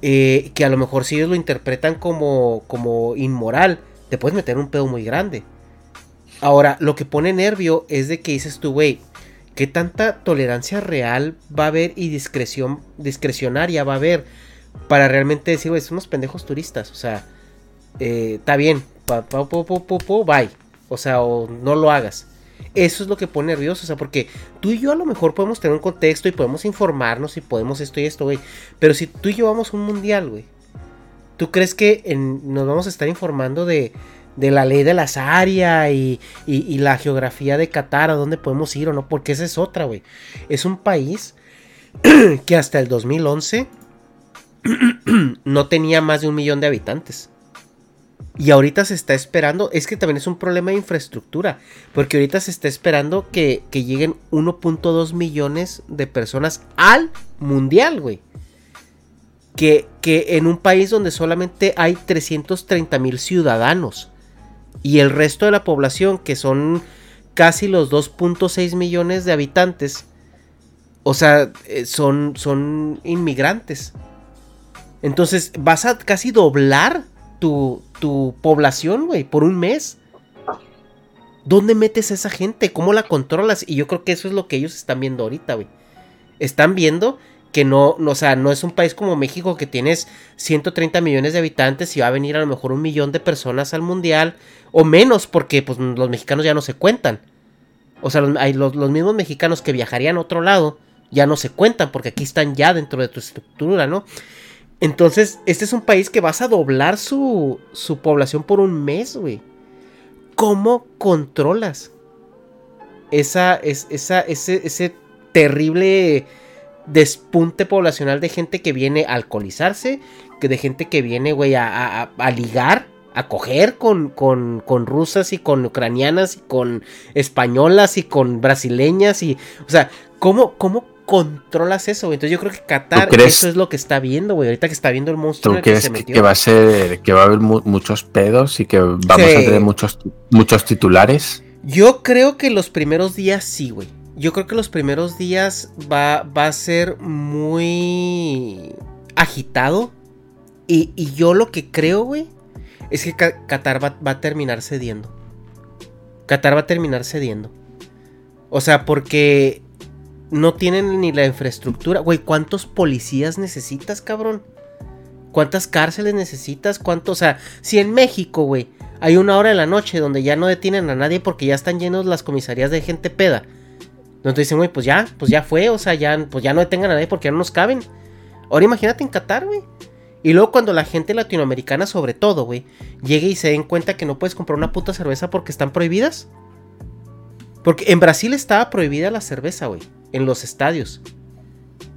Speaker 1: eh, que a lo mejor si ellos lo interpretan como, como inmoral, te puedes meter un pedo muy grande. Ahora, lo que pone nervio es de que dices tú, güey, ¿qué tanta tolerancia real va a haber y discreción discrecionaria va a haber para realmente decir, güey, son unos pendejos turistas? O sea, eh, está bien, pa, pa, bye. O sea, o no lo hagas. Eso es lo que pone nervioso, o sea, porque tú y yo a lo mejor podemos tener un contexto y podemos informarnos y podemos esto y esto, güey. Pero si tú y yo vamos a un mundial, güey, ¿tú crees que nos vamos a estar informando de, la ley de la área y, la geografía de Qatar, a dónde podemos ir o no? Porque esa es otra, güey. Es un país que hasta el 2011 no tenía más de un millón de habitantes. Y ahorita se está esperando, es que también es un problema de infraestructura, porque ahorita se está esperando que, lleguen 1.2 millones de personas al mundial, güey. Que, en un país donde solamente hay 330 mil ciudadanos y el resto de la población, que son casi los 2.6 millones de habitantes, o sea, eh, son, son inmigrantes. Entonces vas a casi doblar tu, tu población, güey, por un mes. ¿Dónde metes a esa gente? ¿Cómo la controlas? Y yo creo que eso es lo que ellos están viendo ahorita, güey. Están viendo que no, no, o sea, no es un país como México que tienes 130 millones de habitantes y va a venir a lo mejor un millón de personas al mundial, o menos, porque pues los mexicanos ya no se cuentan. O sea, los, los mismos mexicanos que viajarían a otro lado ya no se cuentan, porque aquí están ya dentro de tu estructura, ¿no? Entonces, este es un país que vas a doblar su, su población por un mes, güey. ¿Cómo controlas esa, es, esa, ese, ese terrible despunte poblacional de gente que viene a alcoholizarse, que de gente que viene, güey, a, a, ligar, a coger con, con, con, rusas y con ucranianas y con españolas y con brasileñas y, o sea, ¿cómo, cómo controlas eso, Entonces yo creo que Qatar eso es lo que está viendo, güey. Ahorita que está viendo el monstruo
Speaker 2: ¿tú crees que, va a ser que va a haber muchos pedos y que vamos a tener muchos muchos titulares?
Speaker 1: Yo creo que los primeros días sí, güey. Yo creo que los primeros días va, va a ser muy agitado. Y, yo lo que creo, güey, es que Qatar va, va a terminar cediendo. Qatar va a terminar cediendo. O sea, porque no tienen ni la infraestructura. Güey, ¿cuántos policías necesitas, cabrón? ¿Cuántas cárceles necesitas? ¿Cuántos? O sea, si en México, güey, hay una hora de la noche donde ya no detienen a nadie porque ya están llenos las comisarías de gente peda. Donde dicen, güey, pues ya, pues ya fue, o sea, ya, pues ya no detengan a nadie porque ya no nos caben. Ahora imagínate en Qatar, güey. Y luego cuando la gente latinoamericana, sobre todo, güey, llegue y se den cuenta que no puedes comprar una puta cerveza porque están prohibidas. Porque en Brasil estaba prohibida la cerveza, güey en los estadios.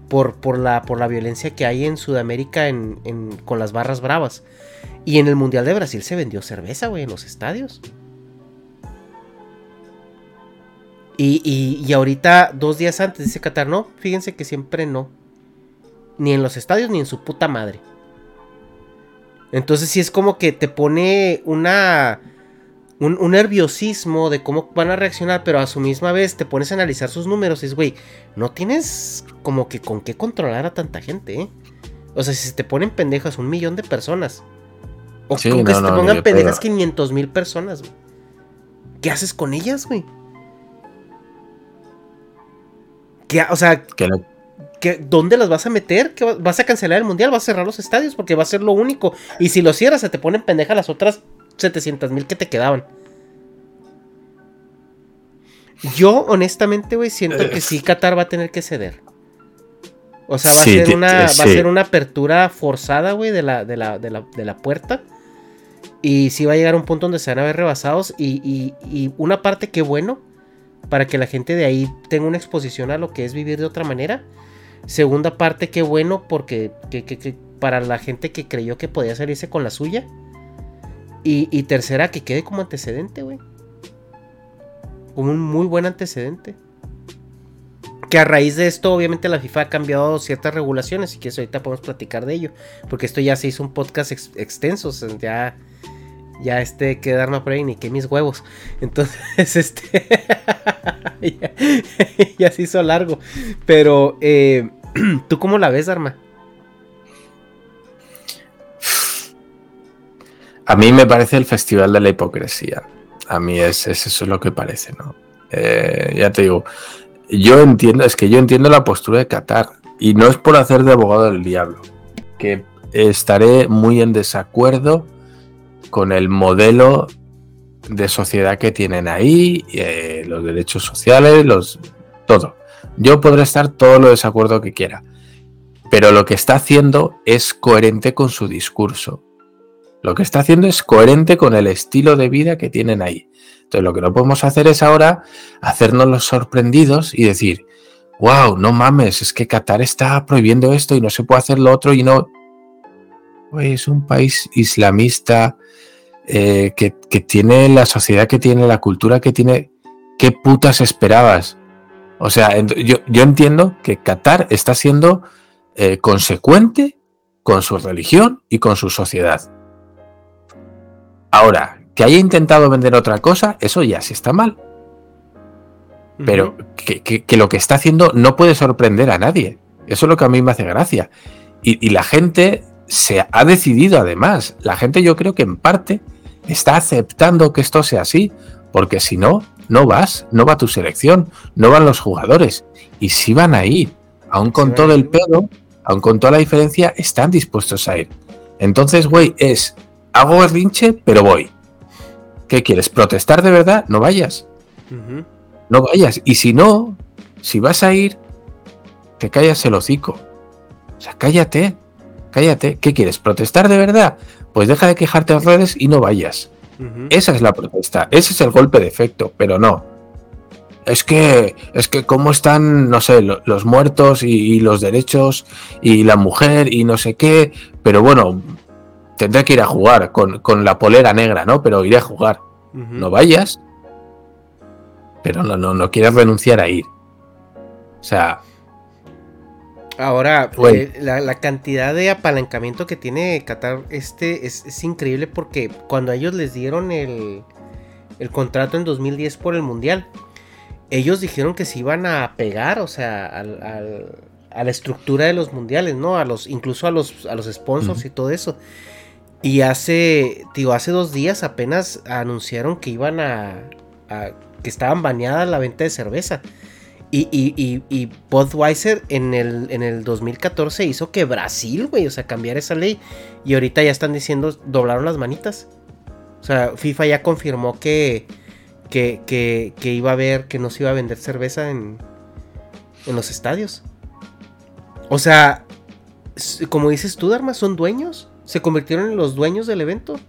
Speaker 1: Por, por, la, por la violencia que hay en Sudamérica con las barras bravas. Y en el Mundial de Brasil se vendió cerveza, güey, en los estadios. Y, y, ahorita, dos días antes, dice Qatar, no, fíjense que siempre no. Ni en los estadios ni en su puta madre. Entonces sí es como que te pone una un, nerviosismo de cómo van a reaccionar, pero a su misma vez te pones a analizar sus números y es, güey, no tienes como que con qué controlar a tanta gente, ¿eh? O sea, si se te ponen pendejas un millón de personas. O con que se te pongan pendejas 500 mil personas, güey. ¿Qué haces con ellas, güey? ¿Qué, o sea, ¿dónde las vas a meter? ¿Qué, ¿Vas a cancelar el mundial? ¿Vas a cerrar los estadios? Porque va a ser lo único. Y si lo cierras, se te ponen pendejas las otras 700 mil que te quedaban. Yo, honestamente, güey, siento que sí Qatar va a tener que ceder. O sea, va, a, ser una, va a ser una apertura forzada, güey, de la, de, la, de, la, puerta. Y sí va a llegar un punto donde se van a ver rebasados. Y, y, una parte que bueno, para que la gente de ahí tenga una exposición a lo que es vivir de otra manera. Segunda parte, qué bueno, porque que, para la gente que creyó que podía salirse con la suya. Y, tercera, que quede como antecedente, güey. Como un muy buen antecedente. Que a raíz de esto, obviamente, la FIFA ha cambiado ciertas regulaciones. Y que ahorita podemos platicar de ello. Porque esto ya se hizo un podcast extenso. ya. Ya este, que darme por ahí, ni que mis huevos. Entonces, este. ya, se hizo largo. Pero, eh, ¿tú cómo la ves, Arma?
Speaker 2: A mí me parece el festival de la hipocresía. A mí es, eso es lo que parece, ¿no? Eh, ya te digo, yo entiendo, es que yo entiendo la postura de Qatar. Y no es por hacer de abogado del diablo. Que estaré muy en desacuerdo con el modelo de sociedad que tienen ahí, eh, los derechos sociales, los todo. Yo podré estar todo lo desacuerdo que quiera, pero lo que está haciendo es coherente con su discurso. Lo que está haciendo es coherente con el estilo de vida que tienen ahí. Entonces lo que no podemos hacer es ahora hacernos los sorprendidos y decir, wow, no mames, es que Qatar está prohibiendo esto y no se puede hacer lo otro y no... Pues es un país islamista eh, que, tiene la sociedad que tiene, la cultura que tiene. ¿Qué putas esperabas? O sea, yo, entiendo que Qatar está siendo eh, consecuente con su religión y con su sociedad. Ahora, que haya intentado vender otra cosa, eso ya sí está mal. Pero que, lo que está haciendo no puede sorprender a nadie. Eso es lo que a mí me hace gracia. Y, y la gente se ha decidido además. La gente yo creo que en parte está aceptando que esto sea así, porque si no, no vas, no va tu selección, no van los jugadores. Y si van a ir, aún con todo el pedo, aún con toda la diferencia, están dispuestos a ir. Entonces, güey, es, hago berrinche, pero voy. ¿Qué quieres? ¿Protestar de verdad? No vayas. No vayas. Y si no, si vas a ir, te callas el hocico. O sea, cállate, cállate. ¿Qué quieres? ¿Protestar de verdad? pues deja de quejarte en redes y no vayas. Esa es la protesta, ese es el golpe de efecto, pero no. Es que, es que cómo están, no sé, los muertos y, los derechos y la mujer y no sé qué, pero bueno, tendré que ir a jugar con, la polera negra, ¿no? Pero iré a jugar. No vayas, pero no, no, no quieres renunciar a ir. O sea,
Speaker 1: Ahora, eh, la, cantidad de apalancamiento que tiene Qatar este es, increíble porque cuando ellos les dieron el, contrato en 2010 por el Mundial, ellos dijeron que se iban a pegar, o sea, a la estructura de los mundiales, ¿no? A los, incluso a los, a los sponsors y todo eso. Y hace, digo, hace dos días apenas anunciaron que iban a, a que estaban baneadas la venta de cerveza. Y, y, y, Budweiser en el, en el 2014 hizo que Brasil, güey, o sea, cambiar esa ley. Y ahorita ya están diciendo, doblaron las manitas. O sea, FIFA ya confirmó que, que, que, que iba a haber, que no se iba a vender cerveza en, en los estadios. O sea, como dices tú, Dharma, son dueños. Se convirtieron en los dueños del evento.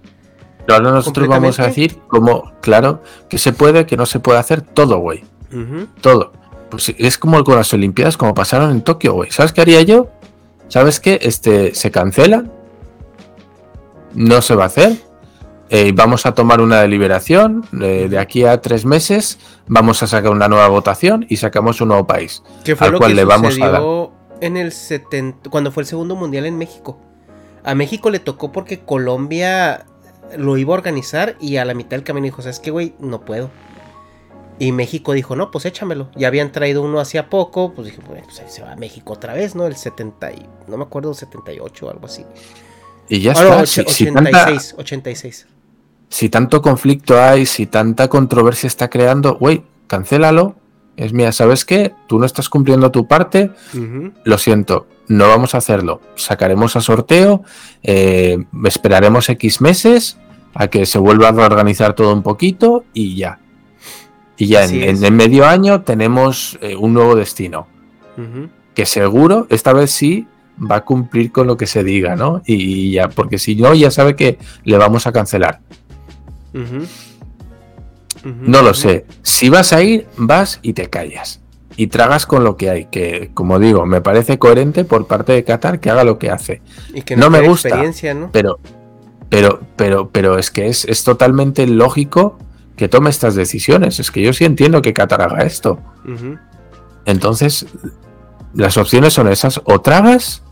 Speaker 2: Ahora nosotros vamos a decir, como, claro, que se puede, que no se puede hacer todo, güey. Todo. Pues es como con las Olimpiadas, como pasaron en Tokio, güey. ¿Sabes qué haría yo? ¿Sabes qué? Este, se cancela. No se va a hacer. Eh, vamos a tomar una deliberación. Eh, de aquí a tres meses vamos a sacar una nueva votación y sacamos un nuevo país.
Speaker 1: ¿Qué fue al lo cual que le vamos a dar. en el 70, cuando fue el segundo mundial en México? A México le tocó porque Colombia lo iba a organizar y a la mitad del camino dijo, ¿sabes qué, güey? No puedo. Y México dijo, no, pues échamelo. Ya habían traído uno hacía poco, pues dije, pues ahí se va a México otra vez, ¿no? El 70, y, no me acuerdo, 78 o algo así.
Speaker 2: Y ya está.
Speaker 1: 86, 86.
Speaker 2: Si tanto conflicto hay, si tanta controversia está creando, güey, cancélalo. Es mía, ¿sabes qué? Tú no estás cumpliendo tu parte. Lo siento, no vamos a hacerlo. Sacaremos a sorteo, eh, esperaremos X meses a que se vuelva a reorganizar todo un poquito y ya y ya en, el medio año tenemos eh, un nuevo destino. Que seguro, esta vez sí, va a cumplir con lo que se diga, ¿no? Y, ya, porque si no, ya sabe que le vamos a cancelar. no lo sé. Si vas a ir, vas y te callas. Y tragas con lo que hay. Que, como digo, me parece coherente por parte de Qatar que haga lo que hace. Y que no, me gusta. Pero, pero, pero, pero es que es, es totalmente lógico que tome estas decisiones. Es que yo sí entiendo que Qatar haga esto. Entonces, las opciones son esas, o tragas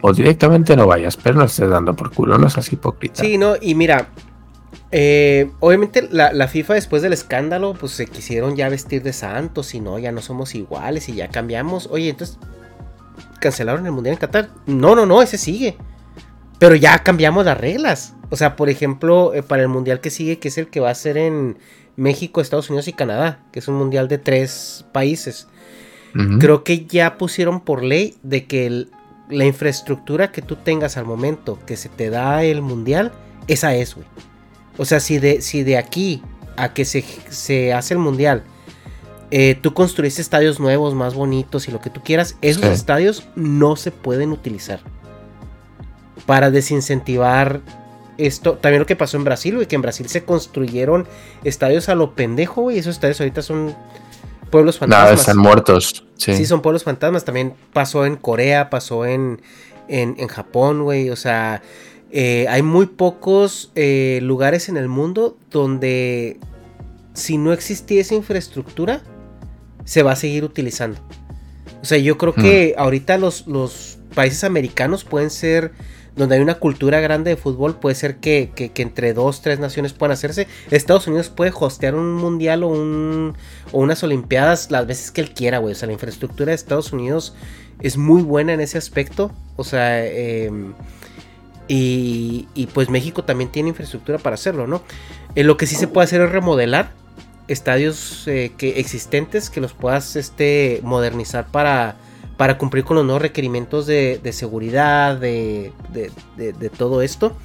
Speaker 2: o directamente no vayas, pero no estés dando por culo, no seas hipócrita.
Speaker 1: Sí, no, y mira, eh, obviamente la, FIFA después del escándalo, pues se quisieron ya vestir de santos y no, ya no somos iguales y ya cambiamos. Oye, entonces, ¿cancelaron el Mundial en Qatar? No, no, no, ese sigue. Pero ya cambiamos las reglas. O sea, por ejemplo, eh, para el mundial que sigue, que es el que va a ser en México, Estados Unidos y Canadá, que es un mundial de tres países. creo que ya pusieron por ley de que la infraestructura que tú tengas al momento que se te da el mundial, esa es, güey. O sea, si de, si de aquí a que se, se hace el mundial, eh, tú construiste estadios nuevos, más bonitos y lo que tú quieras, esos estadios no se pueden utilizar. Para desincentivar esto, también lo que pasó en Brasil, güey, que en Brasil se construyeron estadios a lo pendejo, güey, esos estadios ahorita son pueblos
Speaker 2: fantasmas. Nada, están muertos. Sí.
Speaker 1: sí, son pueblos fantasmas. También pasó en Corea, pasó en, en, en Japón, güey. O sea, eh, hay muy pocos eh, lugares en el mundo donde si no existiese infraestructura, se va a seguir utilizando. O sea, yo creo que mm. ahorita los, los países americanos pueden ser donde hay una cultura grande de fútbol, puede ser que, entre dos, tres naciones puedan hacerse. Estados Unidos puede hostear un mundial o, un, o unas olimpiadas las veces que él quiera, güey. O sea, la infraestructura de Estados Unidos es muy buena en ese aspecto. O sea, em, y, y, pues México también tiene infraestructura para hacerlo, ¿no? Eh, lo que sí se puede hacer es remodelar estadios eh, que, existentes que los puedas este, modernizar para, para cumplir con los nuevos requerimientos de, seguridad, de, de, todo esto.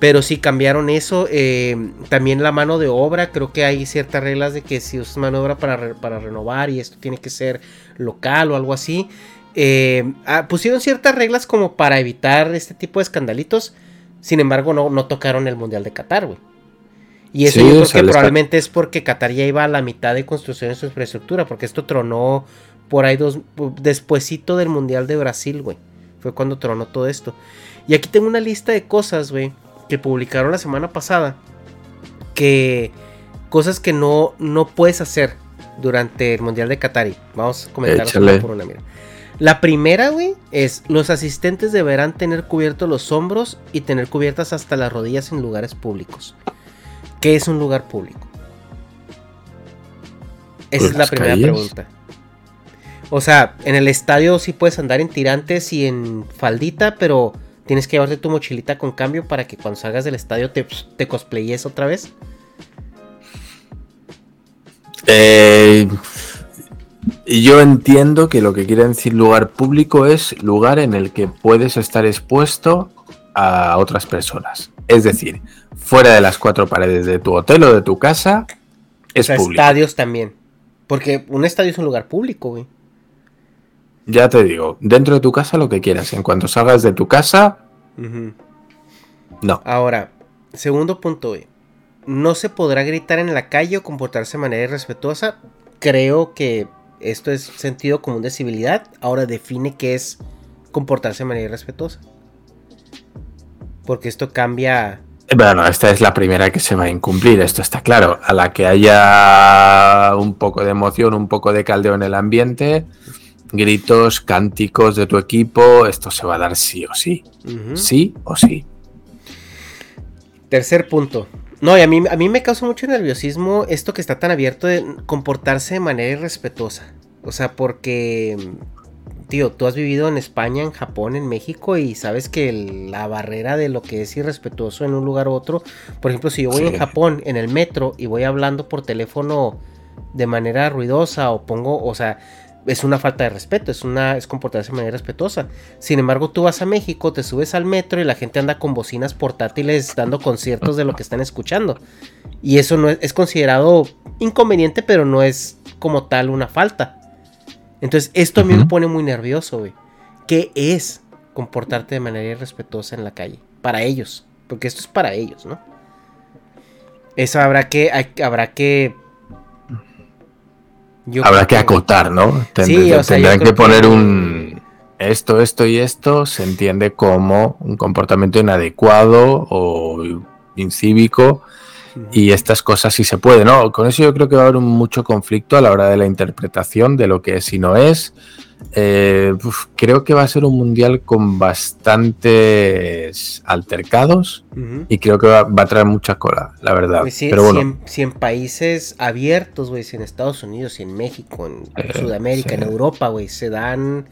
Speaker 1: Pero sí cambiaron eso. Eh, también la mano de obra. Creo que hay ciertas reglas de que si usas mano de obra para, para renovar y esto tiene que ser local o algo así. Eh, ah, pusieron ciertas reglas como para evitar este tipo de escandalitos. Sin embargo, no, no tocaron el Mundial de Qatar, güey. Y eso yo creo que probablemente es porque Qatar ya iba a la mitad de construcción de su infraestructura, porque esto tronó por ahí dos, despuesito del Mundial de Brasil, güey. Fue cuando tronó todo esto. Y aquí tengo una lista de cosas, güey, que publicaron la semana pasada, que cosas que no, no puedes hacer durante el Mundial de Qatar. Vamos a comentar una por una, mira. La primera, güey, es los asistentes deberán tener cubiertos los hombros y tener cubiertas hasta las rodillas en lugares públicos. ¿Qué es un lugar público? Esa es la primera pregunta. O sea, en el estadio sí puedes andar en tirantes y en faldita, pero tienes que llevarte tu mochilita con cambio para que cuando salgas del estadio te, te cosplayes otra vez.
Speaker 2: Eh, yo entiendo que lo que quiere decir lugar público es lugar en el que puedes estar expuesto a otras personas. Es decir, fuera de las cuatro paredes de tu hotel o de tu casa, es o
Speaker 1: estadios también. Porque un estadio es un lugar público, güey.
Speaker 2: Ya te digo, dentro de tu casa lo que quieras. En cuanto salgas de tu casa, no.
Speaker 1: Ahora, segundo punto, güey. No se podrá gritar en la calle o comportarse de manera irrespetuosa. Creo que esto es sentido común de civilidad. Ahora define qué es comportarse de manera irrespetuosa. Porque esto cambia
Speaker 2: bueno, esta es la primera que se va a incumplir, esto está claro. A la que haya un poco de emoción, un poco de caldeo en el ambiente, gritos, cánticos de tu equipo, esto se va a dar sí o sí. Sí o sí.
Speaker 1: Tercer punto. No, y a mí, a mí me causa mucho nerviosismo esto que está tan abierto de comportarse de manera irrespetuosa. O sea, porque tío, tú has vivido en España, en Japón, en México y sabes que la barrera de lo que es irrespetuoso en un lugar u otro, por ejemplo, si yo voy en Japón en el metro y voy hablando por teléfono de manera ruidosa o pongo, o sea, es una falta de respeto, es una es comportarse de manera respetuosa. Sin embargo, tú vas a México, te subes al metro y la gente anda con bocinas portátiles dando conciertos de lo que están escuchando. Y eso no es, es considerado inconveniente, pero no es como tal una falta. Entonces, esto a mí me pone muy nervioso, güey. ¿Qué es comportarte de manera irrespetuosa en la calle? Para ellos. Porque esto es para ellos, ¿no? Eso habrá que. habrá que.
Speaker 2: Habrá que acotar, ¿no? sí, o sea, tendrán que poner un. Esto, esto y esto se entiende como un comportamiento inadecuado o incívico y estas cosas sí se puede, ¿no? Con eso yo creo que va a haber mucho conflicto a la hora de la interpretación de lo que es y no es. Eh, creo que va a ser un mundial con bastantes altercados y creo que va, a traer mucha cola, la verdad.
Speaker 1: Pues Pero bueno. si, en, países abiertos, güey, si en Estados Unidos, si en México, en eh, Sudamérica, en Europa, güey, se dan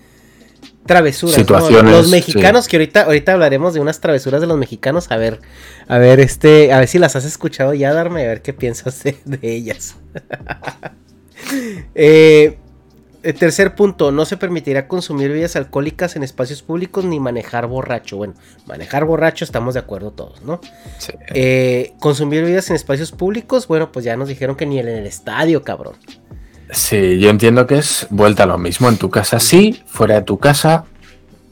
Speaker 1: travesuras. Situaciones, Los mexicanos, que ahorita, ahorita hablaremos de unas travesuras de los mexicanos. A ver, a ver, este, a ver si las has escuchado ya, Darme, a ver qué piensas de, ellas. Eh, El tercer punto, no se permitirá consumir bebidas alcohólicas en espacios públicos ni manejar borracho. Bueno, manejar borracho estamos de acuerdo todos, ¿no? Sí. Eh, consumir bebidas en espacios públicos, bueno, pues ya nos dijeron que ni en el estadio, cabrón.
Speaker 2: Sí, yo entiendo que es vuelta a lo mismo. En tu casa sí, fuera de tu casa,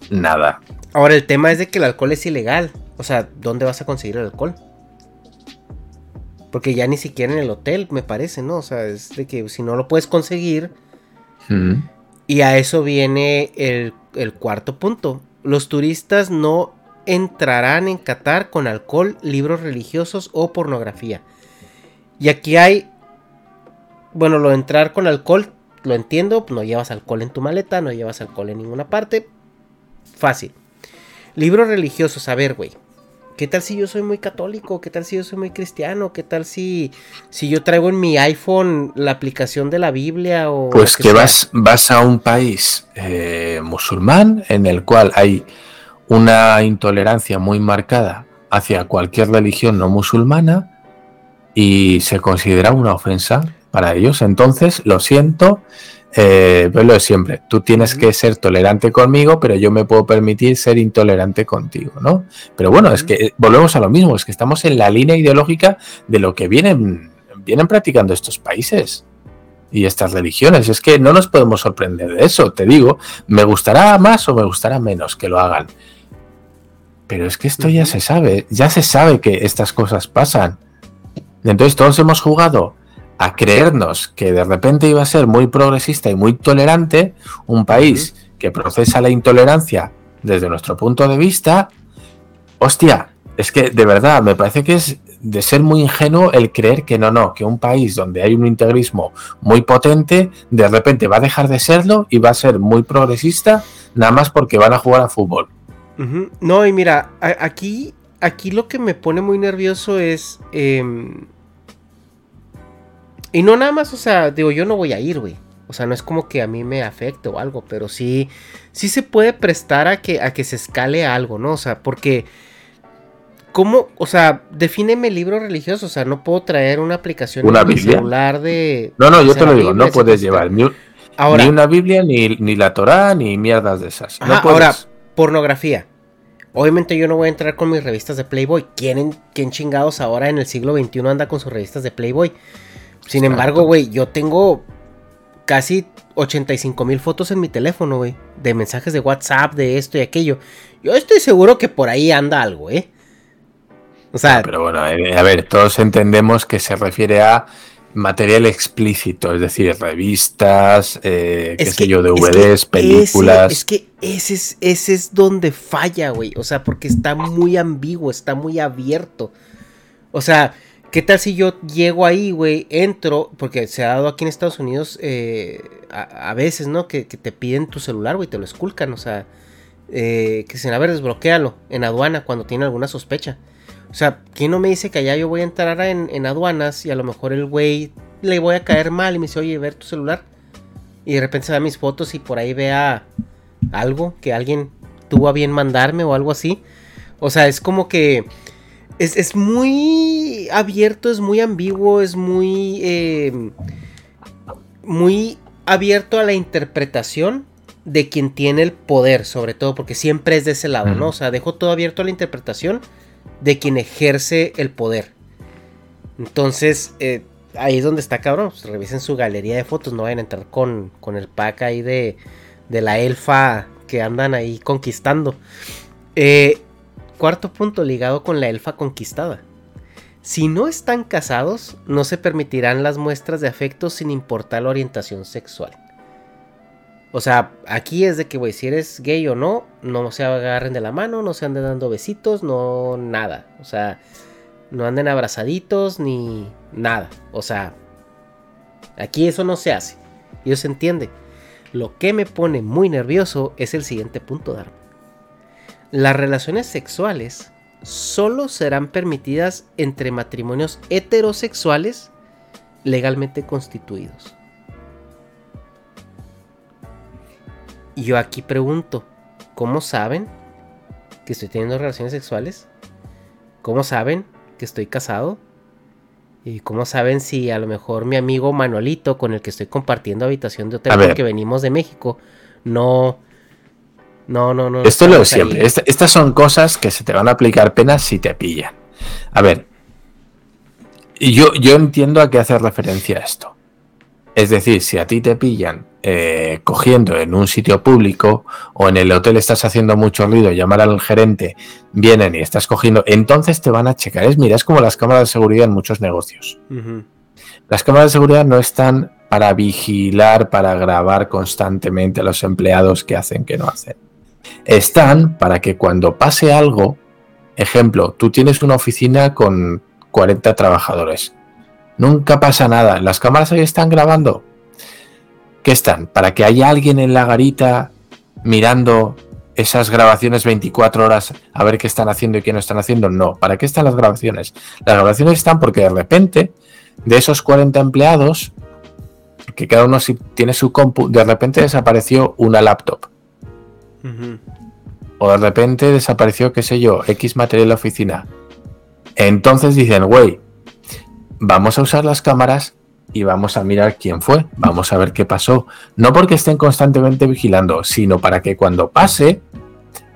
Speaker 2: nada.
Speaker 1: Ahora, el tema es de que el alcohol es ilegal. O sea, ¿dónde vas a conseguir el alcohol? Porque ya ni siquiera en el hotel, me parece, ¿no? O sea, es de que si no lo puedes conseguir. Y a eso viene el, el cuarto punto. Los turistas no entrarán en Qatar con alcohol, libros religiosos o pornografía. Y aquí hay. Bueno, lo de entrar con alcohol, lo entiendo. No llevas alcohol en tu maleta, no llevas alcohol en ninguna parte. Fácil. Libros religiosos, a ver, güey. ¿Qué tal si yo soy muy católico? ¿Qué tal si yo soy muy cristiano? ¿Qué tal si, si yo traigo en mi iPhone la aplicación de la Biblia? O
Speaker 2: pues que, vas, vas a un país eh, musulmán en el cual hay una intolerancia muy marcada hacia cualquier religión no musulmana y se considera una ofensa para ellos. Entonces, lo siento, eh, pues lo de siempre, tú tienes que ser tolerante conmigo, pero yo me puedo permitir ser intolerante contigo, ¿no? Pero bueno, es que eh, volvemos a lo mismo, es que estamos en la línea ideológica de lo que vienen, vienen practicando estos países y estas religiones. Es que no nos podemos sorprender de eso, te digo, me gustará más o me gustará menos que lo hagan. Pero es que esto ya se sabe, ya se sabe que estas cosas pasan. Entonces todos hemos jugado a creernos que de repente iba a ser muy progresista y muy tolerante, un país que procesa la intolerancia desde nuestro punto de vista, hostia, es que de verdad me parece que es de ser muy ingenuo el creer que no, no, que un país donde hay un integrismo muy potente, de repente va a dejar de serlo y va a ser muy progresista, nada más porque van a jugar a fútbol.
Speaker 1: No, y mira, aquí, aquí lo que me pone muy nervioso es... Em, y no nada más, o sea, digo, yo no voy a ir, güey. O sea, no es como que a mí me afecte o algo, pero sí, sí se puede prestar a que, a que se escale algo, ¿no? O sea, porque, ¿cómo? O sea, defíneme libro religioso, o sea, no puedo traer una aplicación
Speaker 2: en mi
Speaker 1: celular de...
Speaker 2: No, no, yo te lo digo, no puedes llevar ni, ahora, ni, una Biblia, ni, ni, la Torah, ni mierdas de esas. No
Speaker 1: Ahora, pornografía. Obviamente yo no voy a entrar con mis revistas de Playboy. ¿Quién, ¿Quién chingados ahora en el siglo XXI anda con sus revistas de Playboy? Sin embargo, güey, yo tengo casi 85 mil fotos en mi teléfono, güey. De mensajes de WhatsApp, de esto y aquello. Yo estoy seguro que por ahí anda algo, ¿eh?
Speaker 2: O sea. pero bueno, eh, a ver, todos entendemos que se refiere a material explícito, es decir, revistas, eh, qué sé yo, DVDs, películas.
Speaker 1: es que ese es, ese es donde falla, güey. O sea, porque está muy ambiguo, está muy abierto. O sea, ¿Qué tal si yo llego ahí, güey, entro, porque se ha dado aquí en Estados Unidos eh, a, veces, ¿no? Que, te piden tu celular, güey, te lo esculcan, o sea, eh, que dicen, a ver, en aduana cuando tiene alguna sospecha. O sea, ¿quién no me dice que allá yo voy a entrar en, aduanas y a lo mejor el güey le voy a caer mal y me dice, oye, ver tu celular? Y de repente se da mis fotos y por ahí vea algo que alguien tuvo a bien mandarme o algo así. O sea, es como que es, muy abierto, es muy ambiguo, es muy... Eh, muy abierto a la interpretación de quien tiene el poder, sobre todo, porque siempre es de ese lado, ¿no? O sea, dejo todo abierto a la interpretación de quien ejerce el poder. Entonces, eh, ahí es donde está cabrón. Pues, revisen su galería de fotos, no vayan a entrar con, con el pack ahí de, de la elfa que andan ahí conquistando. Eh, Cuarto punto ligado con la elfa conquistada. Si no están casados, no se permitirán las muestras de afecto sin importar la orientación sexual. O sea, aquí es de que, güey, si eres gay o no, no se agarren de la mano, no se anden dando besitos, no nada. O sea, no anden abrazaditos ni nada. O sea, aquí eso no se hace. Y eso se entiende. Lo que me pone muy nervioso es el siguiente punto, Dharma las relaciones sexuales solo serán permitidas entre matrimonios heterosexuales legalmente constituidos. Y yo aquí pregunto, ¿cómo saben que estoy teniendo relaciones sexuales? ¿Cómo saben que estoy casado? ¿Y cómo saben si a lo mejor mi amigo Manolito, con el que estoy compartiendo habitación de hotel porque venimos de México, no... No, no, no.
Speaker 2: Esto es lo de siempre. estas son cosas que se te van a aplicar penas si te pillan. A ver, yo, yo entiendo a qué hace referencia esto. Es decir, si a ti te pillan eh, cogiendo en un sitio público o en el hotel estás haciendo mucho ruido, llamar al gerente, vienen y estás cogiendo, entonces te van a checar. Es, mira, es como las cámaras de seguridad en muchos negocios. Las cámaras de seguridad no están para vigilar, para grabar constantemente a los empleados que hacen, que no hacen. Están para que cuando pase algo, ejemplo, tú tienes una oficina con 40 trabajadores. Nunca pasa nada. Las cámaras ahí están grabando. ¿Qué están? ¿Para que haya alguien en la garita mirando esas grabaciones 24 horas a ver qué están haciendo y qué no están haciendo? No. ¿Para qué están las grabaciones? Las grabaciones están porque de repente, de esos 40 empleados, que cada uno tiene su compu, de repente desapareció una laptop. O de repente desapareció, qué sé yo, X material la oficina. Entonces dicen, güey, vamos a usar las cámaras y vamos a mirar quién fue, vamos a ver qué pasó. No porque estén constantemente vigilando, sino para que cuando pase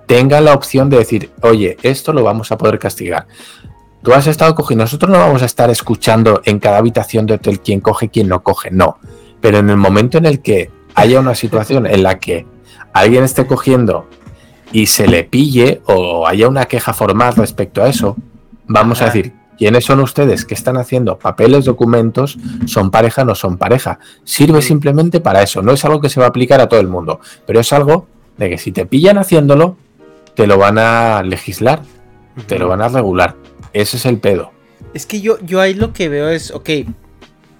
Speaker 2: tengan la opción de decir, oye, esto lo vamos a poder castigar. Tú has estado cogiendo, nosotros no vamos a estar escuchando en cada habitación de hotel quién coge, quién no coge, no. Pero en el momento en el que haya una situación en la que alguien esté cogiendo y se le pille o haya una queja formal respecto a eso, vamos a decir, ¿Quiénes son ustedes que están haciendo papeles, documentos? ¿Son pareja o no son pareja? Sirve simplemente para eso. No es algo que se va a aplicar a todo el mundo, pero es algo de que si te pillan haciéndolo, te lo van a legislar, te lo van a regular. Ese es el pedo.
Speaker 1: Es que yo, yo ahí lo que veo es, ok,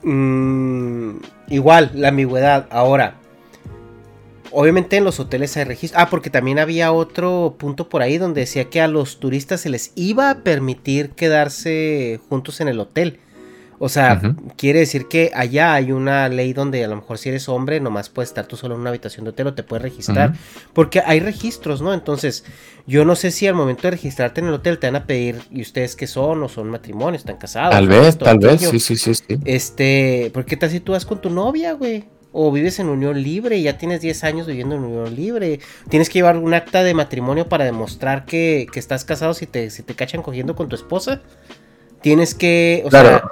Speaker 1: mm, igual la ambigüedad. Ahora, Obviamente en los hoteles hay registro. Ah, porque también había otro punto por ahí donde decía que a los turistas se les iba a permitir quedarse juntos en el hotel. O sea, quiere decir que allá hay una ley donde a lo mejor si eres hombre nomás puedes estar tú solo en una habitación de hotel o te puedes registrar. Porque hay registros, ¿no? Entonces, yo no sé si al momento de registrarte en el hotel te van a pedir, ¿y ustedes qué son? ¿O son matrimonios? ¿Están casados?
Speaker 2: Tal vez, tal vez, sí, sí, sí, sí.
Speaker 1: Este, ¿por qué tal si tú vas con tu novia, güey? O vives en unión libre y ya tienes 10 años viviendo en unión libre. Tienes que llevar un acta de matrimonio para demostrar que, estás casado si te, si te cachan cogiendo con tu esposa. Tienes que, o sea...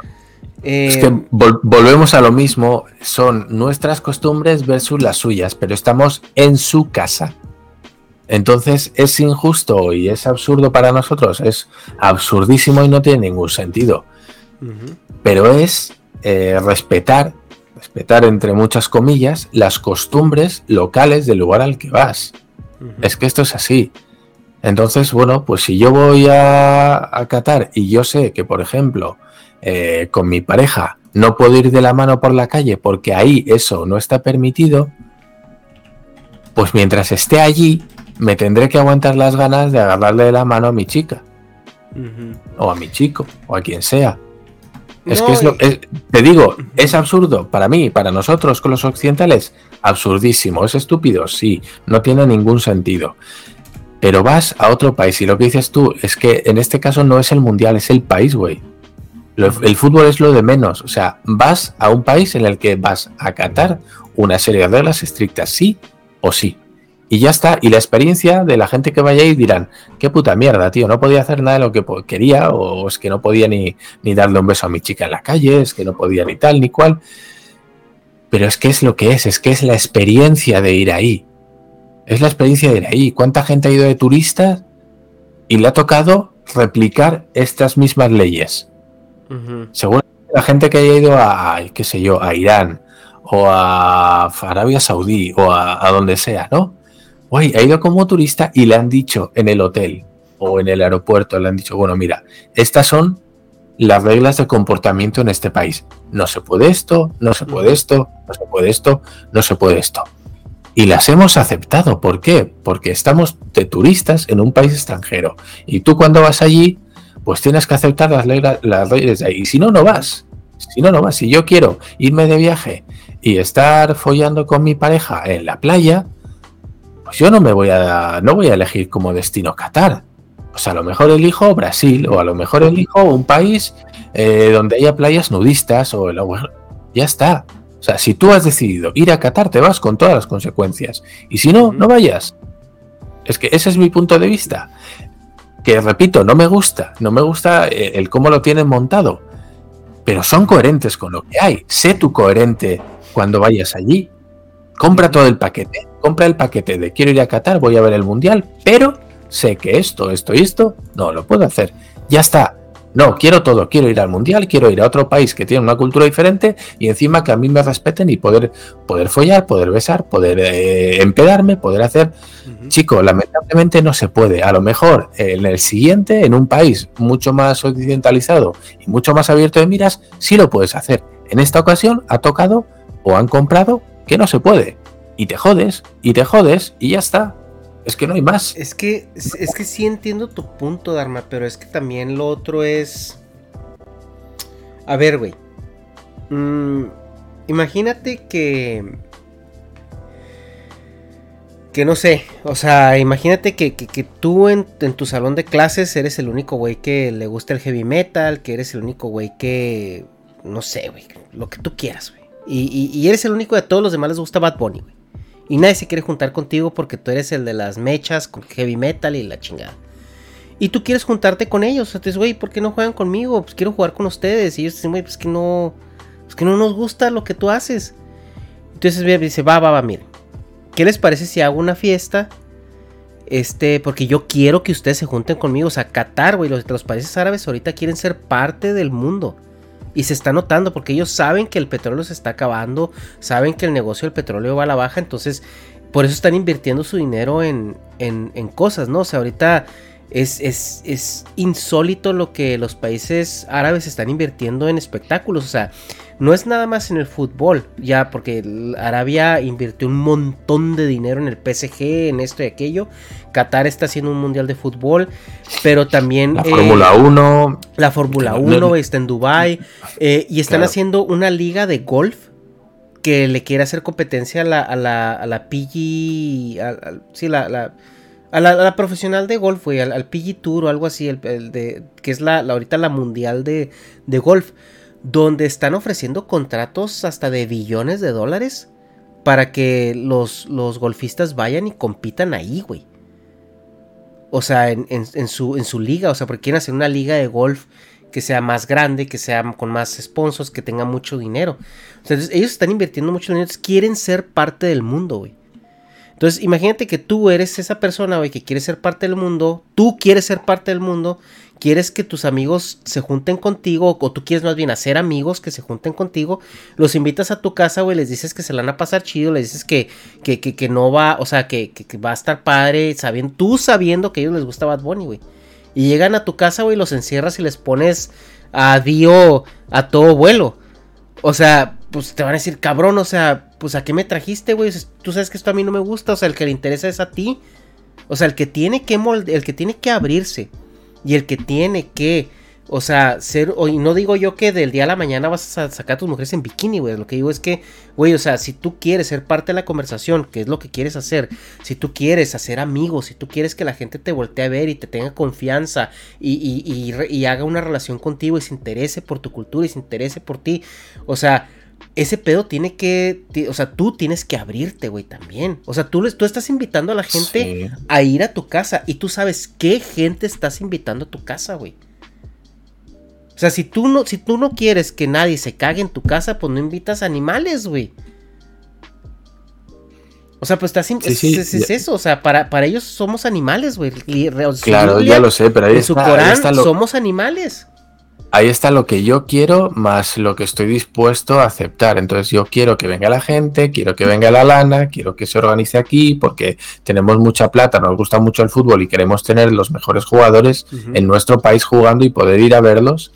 Speaker 2: Es que eh, volvemos a lo mismo, son nuestras costumbres versus las suyas, pero estamos en su casa. Entonces es injusto y es absurdo para nosotros, es absurdísimo y no tiene ningún sentido. Pero es eh, respetar respetar entre muchas comillas las costumbres locales del lugar al que vas. Es que esto es así. Entonces, bueno, pues si yo voy a, a Qatar y yo sé que, por ejemplo, eh, con mi pareja no puedo ir de la mano por la calle porque ahí eso no está permitido, pues mientras esté allí me tendré que aguantar las ganas de agarrarle de la mano a mi chica. O a mi chico, o a quien sea. Es que es lo, te digo, es absurdo para mí, para nosotros con los occidentales, absurdísimo, es estúpido, sí, no tiene ningún sentido. Pero vas a otro país y lo que dices tú es que en este caso no es el mundial, es el país, güey. El fútbol es lo de menos, o sea, vas a un país en el que vas a acatar una serie de reglas estrictas, sí o sí y ya está. Y la experiencia de la gente que vaya ahí dirán, qué puta mierda, tío, no podía hacer nada de lo que quería, o es que no podía ni, ni darle un beso a mi chica en la calle, es que no podía ni tal ni cual. Pero es que es lo que es, es que es la experiencia de ir ahí. Es la experiencia de ir ahí. ¿Cuánta gente ha ido de turistas y le ha tocado replicar estas mismas leyes? Seguro la gente que haya ido a, qué sé yo, a Irán o a Arabia Saudí o a donde sea, ¿no? Guay, ha ido como turista y le han dicho en el hotel o en el aeropuerto, le han dicho, bueno, mira, estas son las reglas de comportamiento en este país. No se puede esto, no se puede esto, no se puede esto, no se puede esto. Y las hemos aceptado. ¿Por qué? Porque estamos de turistas en un país extranjero. Y tú cuando vas allí, pues tienes que aceptar las, reglas, las leyes de ahí. Y si no, no vas. Si no, no vas. Si yo quiero irme de viaje y estar follando con mi pareja en la playa, pues yo no me voy a, no voy a elegir como destino Qatar. Pues a lo mejor elijo Brasil o a lo mejor elijo un país eh, donde haya playas nudistas o el ya está. O sea, si tú has decidido ir a Qatar, te vas con todas las consecuencias. Y si no, no vayas. Es que ese es mi punto de vista. Que repito, no me gusta. No me gusta eh, el cómo lo tienen montado. Pero son coherentes con lo que hay. Sé tú coherente cuando vayas allí. Compra todo el paquete. Compra el paquete de quiero ir a Qatar, voy a ver el mundial, pero sé que esto, esto y esto no lo puedo hacer. Ya está. No, quiero todo, quiero ir al mundial, quiero ir a otro país que tiene una cultura diferente y encima que a mí me respeten y poder, poder follar, poder besar, poder eh, empedarme, poder hacer. Chico, lamentablemente no se puede. A lo mejor en el siguiente, en un país mucho más occidentalizado y mucho más abierto de miras, sí lo puedes hacer. En esta ocasión ha tocado o han comprado que no se puede. Y te jodes, y te jodes, y ya está. Es que no hay más.
Speaker 1: Es que, es, que sí entiendo tu punto, Dharma, pero es que también lo otro es. A ver, güey. Mm, imagínate que. Que no sé, o sea, imagínate que, que, tú en, tu salón de clases eres el único güey que le gusta el heavy metal, que eres el único güey que. No sé, güey, lo que tú quieras, güey. Y, eres el único de todos los demás les gusta Bad Bunny, güey. Y nadie se quiere juntar contigo porque tú eres el de las mechas con heavy metal y la chingada. Y tú quieres juntarte con ellos. Entonces, güey, ¿por qué no juegan conmigo? Pues quiero jugar con ustedes. Y ellos dicen, güey, pues que no. Pues que no nos gusta lo que tú haces. Entonces dice, va, va, va, miren. ¿Qué les parece si hago una fiesta? Este, porque yo quiero que ustedes se junten conmigo. O sea, Qatar, güey, los, los países árabes ahorita quieren ser parte del mundo. Y se está notando porque ellos saben que el petróleo se está acabando, saben que el negocio del petróleo va a la baja, entonces por eso están invirtiendo su dinero en, en, en cosas, ¿no? O sea, ahorita es, es, es, insólito lo que los países árabes están invirtiendo en espectáculos. O sea, no es nada más en el fútbol, ya porque Arabia invirtió un montón de dinero en el PSG, en esto y aquello. Qatar está haciendo un mundial de fútbol, pero también...
Speaker 2: La Fórmula 1.
Speaker 1: Eh, la Fórmula 1 está en Dubai eh, y están haciendo una liga de golf que le quiere hacer competencia a la, a la, a la PG... sí, la a la, profesional de golf, güey, al, PG Tour o algo así, el, de, que es la, ahorita la mundial de, de, golf, donde están ofreciendo contratos hasta de billones de dólares para que los, los golfistas vayan y compitan ahí, güey. O sea, en, en, su, en su liga, o sea, porque quieren hacer una liga de golf que sea más grande, que sea con más sponsors, que tenga mucho dinero. O sea, ellos están invirtiendo mucho dinero, quieren ser parte del mundo, güey. Entonces, imagínate que tú eres esa persona, güey, que quiere ser parte del mundo, tú quieres ser parte del mundo, quieres que tus amigos se junten contigo, o tú quieres más bien hacer amigos que se junten contigo, los invitas a tu casa, güey, les dices que se la van a pasar chido, les dices que, que, que, no va, o sea, que, que, va a estar padre, sabiendo, tú sabiendo que a ellos les gusta Bad Bunny, güey. Y llegan a tu casa, güey, los encierras y les pones a Dio a todo vuelo. O sea, pues te van a decir, cabrón, o sea, pues a qué me trajiste, güey. Tú sabes que esto a mí no me gusta, o sea, el que le interesa es a ti. O sea, el que tiene que el que tiene que abrirse y el que tiene que, o sea, ser, y no digo yo que del día a la mañana vas a sacar a tus mujeres en bikini, güey. Lo que digo es que, güey, o sea, si tú quieres ser parte de la conversación, que es lo que quieres hacer, si tú quieres hacer amigos, si tú quieres que la gente te voltee a ver y te tenga confianza y, y, y haga una relación contigo y se interese por tu cultura y se interese por ti, o sea, ese pedo tiene que, o sea, tú tienes que abrirte, güey, también. O sea, tú, tú estás invitando a la gente a ir a tu casa y tú sabes qué gente estás invitando a tu casa, güey. O sea, si tú no, si tú no quieres que nadie se cague en tu casa, pues no invitas animales, güey. O sea, pues estás sí, es, eso, o sea, para, para ellos somos animales, güey.
Speaker 2: Claro, ya lo sé, pero ahí en su Corán
Speaker 1: somos animales
Speaker 2: ahí está lo que yo quiero más lo que estoy dispuesto a aceptar. Entonces yo quiero que venga la gente, quiero que venga la lana, quiero que se organice aquí porque tenemos mucha plata, nos gusta mucho el fútbol y queremos tener los mejores jugadores en nuestro país jugando y poder ir a verlos.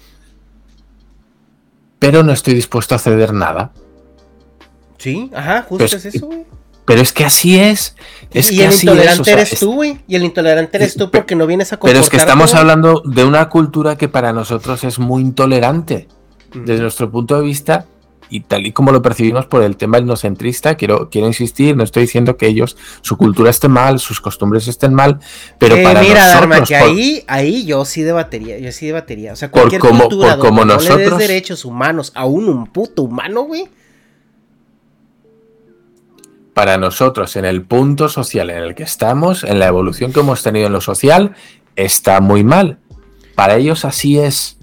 Speaker 2: Pero no estoy dispuesto a ceder nada.
Speaker 1: Sí, ajá, justo es eso, güey.
Speaker 2: Pero es que así es. es
Speaker 1: y el intolerante eres tú, güey. Y el intolerante eres tú porque no vienes a
Speaker 2: Pero es que estamos hablando de una cultura que para nosotros es muy intolerante. Desde nuestro punto de vista, y tal y como lo percibimos por el tema etnocentrista, quiero, quiero insistir, no estoy diciendo que ellos, su cultura esté mal, sus costumbres estén mal, pero
Speaker 1: Eh,
Speaker 2: para
Speaker 1: mira, Dharma,
Speaker 2: nosotros,
Speaker 1: que
Speaker 2: por-
Speaker 1: ahí, ahí yo sí debatería, yo sí debatería. O sea,
Speaker 2: Por
Speaker 1: cualquier
Speaker 2: como-
Speaker 1: cultura
Speaker 2: por como
Speaker 1: donde no le des
Speaker 2: nosotros-
Speaker 1: derechos humanos a un, un puto humano, güey.
Speaker 2: Para nosotros, en el punto social en el que estamos, en la evolución que hemos tenido en lo social, está muy mal. Para ellos así es.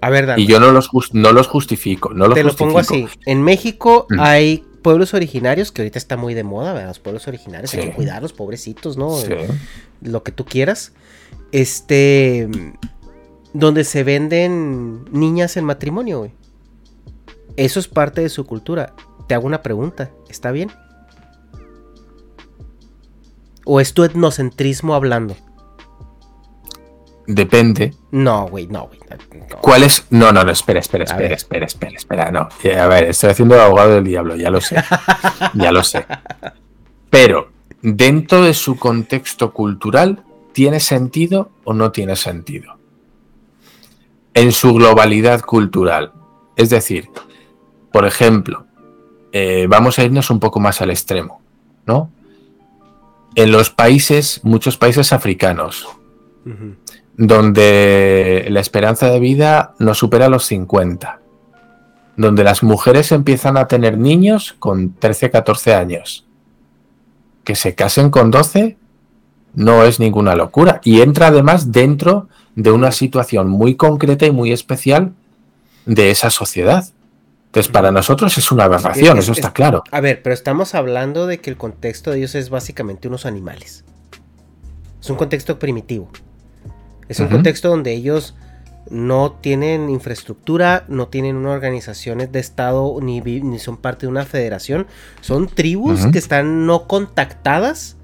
Speaker 1: A ver,
Speaker 2: Y yo no los, jus- no los justifico, no los
Speaker 1: te lo
Speaker 2: justifico.
Speaker 1: pongo así. En México
Speaker 2: Mm.
Speaker 1: hay pueblos originarios, que ahorita está muy de moda, ¿verdad? Los pueblos originarios, hay
Speaker 2: Sí.
Speaker 1: que cuidarlos, pobrecitos, ¿no?
Speaker 2: Sí.
Speaker 1: Lo que tú quieras. Este. Donde se venden niñas en matrimonio, güey. Eso es parte de su cultura. Te hago una pregunta, ¿está bien? ¿O es tu etnocentrismo hablando?
Speaker 2: Depende.
Speaker 1: No, güey, no, güey. no.
Speaker 2: ¿Cuál es? No, no, no, espera, espera, espera, espera, espera, espera. No. Eh, A ver, estoy haciendo el abogado del diablo, ya lo sé. ya lo sé. Pero, dentro de su contexto cultural, ¿tiene sentido o no tiene sentido? En su globalidad cultural. Es decir, por ejemplo, eh, vamos a irnos un poco más al extremo, ¿no? En los países, muchos países africanos, donde la esperanza de vida no supera los 50, donde las mujeres empiezan a tener niños con 13, 14 años. Que se casen con 12 no es ninguna locura y entra además dentro de una situación muy concreta y muy especial de esa sociedad. Entonces, para nosotros es una aberración,
Speaker 1: Es-
Speaker 2: eso
Speaker 1: es-
Speaker 2: está claro.
Speaker 1: A ver, pero estamos hablando de que el contexto de ellos es básicamente unos animales. Es un contexto primitivo. Es un contexto donde ellos no tienen infraestructura, no tienen una organización de Estado, ni, son parte de una federación. Son tribus que están no contactadas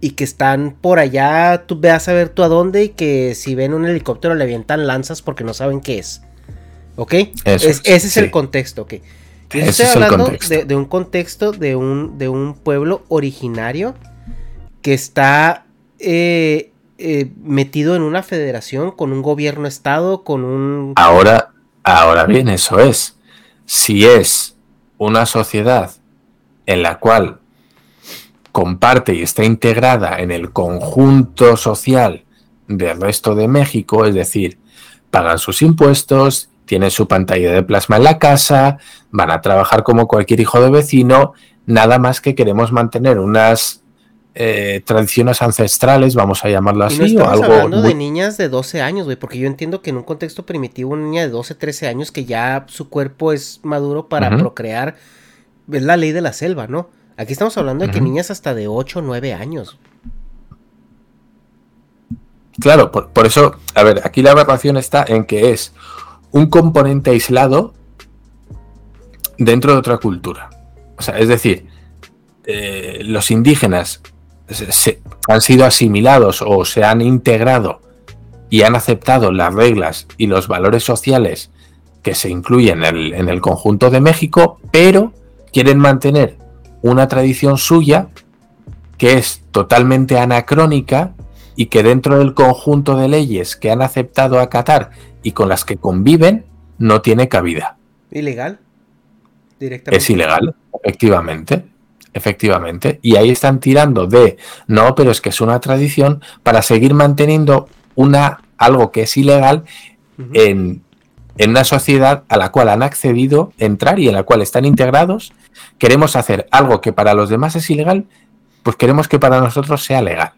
Speaker 1: y que están por allá, tú veas a ver tú a dónde y que si ven un helicóptero le avientan lanzas porque no saben qué es. ¿Ok?
Speaker 2: Eso
Speaker 1: Es-
Speaker 2: es,
Speaker 1: ese es
Speaker 2: sí.
Speaker 1: el contexto, ok. Yo estoy hablando de un contexto de un, de un pueblo originario que está eh, eh, metido en una federación con un gobierno estado, con un...
Speaker 2: Ahora, ahora bien, eso es. Si es una sociedad en la cual comparte y está integrada en el conjunto social del resto de México, es decir, pagan sus impuestos, tienen su pantalla de plasma en la casa, van a trabajar como cualquier hijo de vecino, nada más que queremos mantener unas eh, tradiciones ancestrales, vamos a llamarlo
Speaker 1: y no
Speaker 2: así, o algo
Speaker 1: hablando
Speaker 2: muy
Speaker 1: de niñas de 12 años, güey, porque yo entiendo que en un contexto primitivo una niña de 12, 13 años que ya su cuerpo es maduro para procrear, es la ley de la selva, ¿no? Aquí estamos hablando de que niñas hasta de 8, 9 años.
Speaker 2: Claro, por, por eso, a ver, aquí la aberración está en que es un componente aislado dentro de otra cultura. O sea, es decir, eh, los indígenas se- se- han sido asimilados o se han integrado y han aceptado las reglas y los valores sociales que se incluyen en el, en el conjunto de México, pero quieren mantener una tradición suya que es totalmente anacrónica y que dentro del conjunto de leyes que han aceptado acatar y con las que conviven no tiene cabida.
Speaker 1: ¿Ilegal? Directamente.
Speaker 2: Es ilegal, efectivamente. Efectivamente. Y ahí están tirando de no, pero es que es una tradición para seguir manteniendo una algo que es ilegal en, en una sociedad a la cual han accedido a entrar y en la cual están integrados. Queremos hacer algo que para los demás es ilegal, pues queremos que para nosotros sea legal.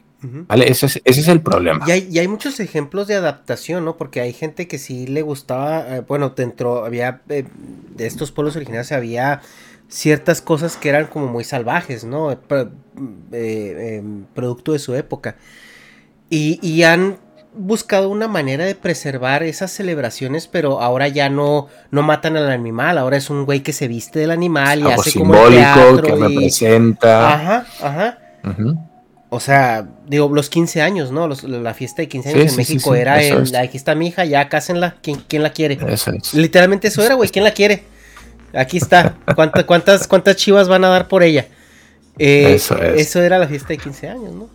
Speaker 2: ¿Vale? Ese es, ese es el problema.
Speaker 1: Y hay, y hay muchos ejemplos de adaptación, ¿no? Porque hay gente que sí le gustaba, eh, bueno, dentro, había, eh, de estos pueblos originarios había ciertas cosas que eran como muy salvajes, ¿no? Eh, pro- eh, em, producto de su época. Y, y han buscado una manera de preservar esas celebraciones, pero ahora ya no, no matan al animal, ahora es un güey que se viste del animal y
Speaker 2: algo
Speaker 1: hace como el
Speaker 2: simbólico que
Speaker 1: teatro y-
Speaker 2: representa.
Speaker 1: Ajá, ajá.
Speaker 2: Ujú.
Speaker 1: O sea, digo, los 15 años, ¿no? Los- la fiesta de 15
Speaker 2: Sí,
Speaker 1: años
Speaker 2: sí,
Speaker 1: en
Speaker 2: sí,
Speaker 1: México
Speaker 2: sí,
Speaker 1: era aquí está mi hija, ya cásenla, ¿quién, quién la quiere?
Speaker 2: Eso es.
Speaker 1: Literalmente eso era, güey, ¿quién la quiere? Aquí está, ¿Cuánta- cuántas, ¿cuántas chivas van a dar por ella? Eh,
Speaker 2: Eso es.
Speaker 1: Eso era la fiesta de 15 años, ¿no?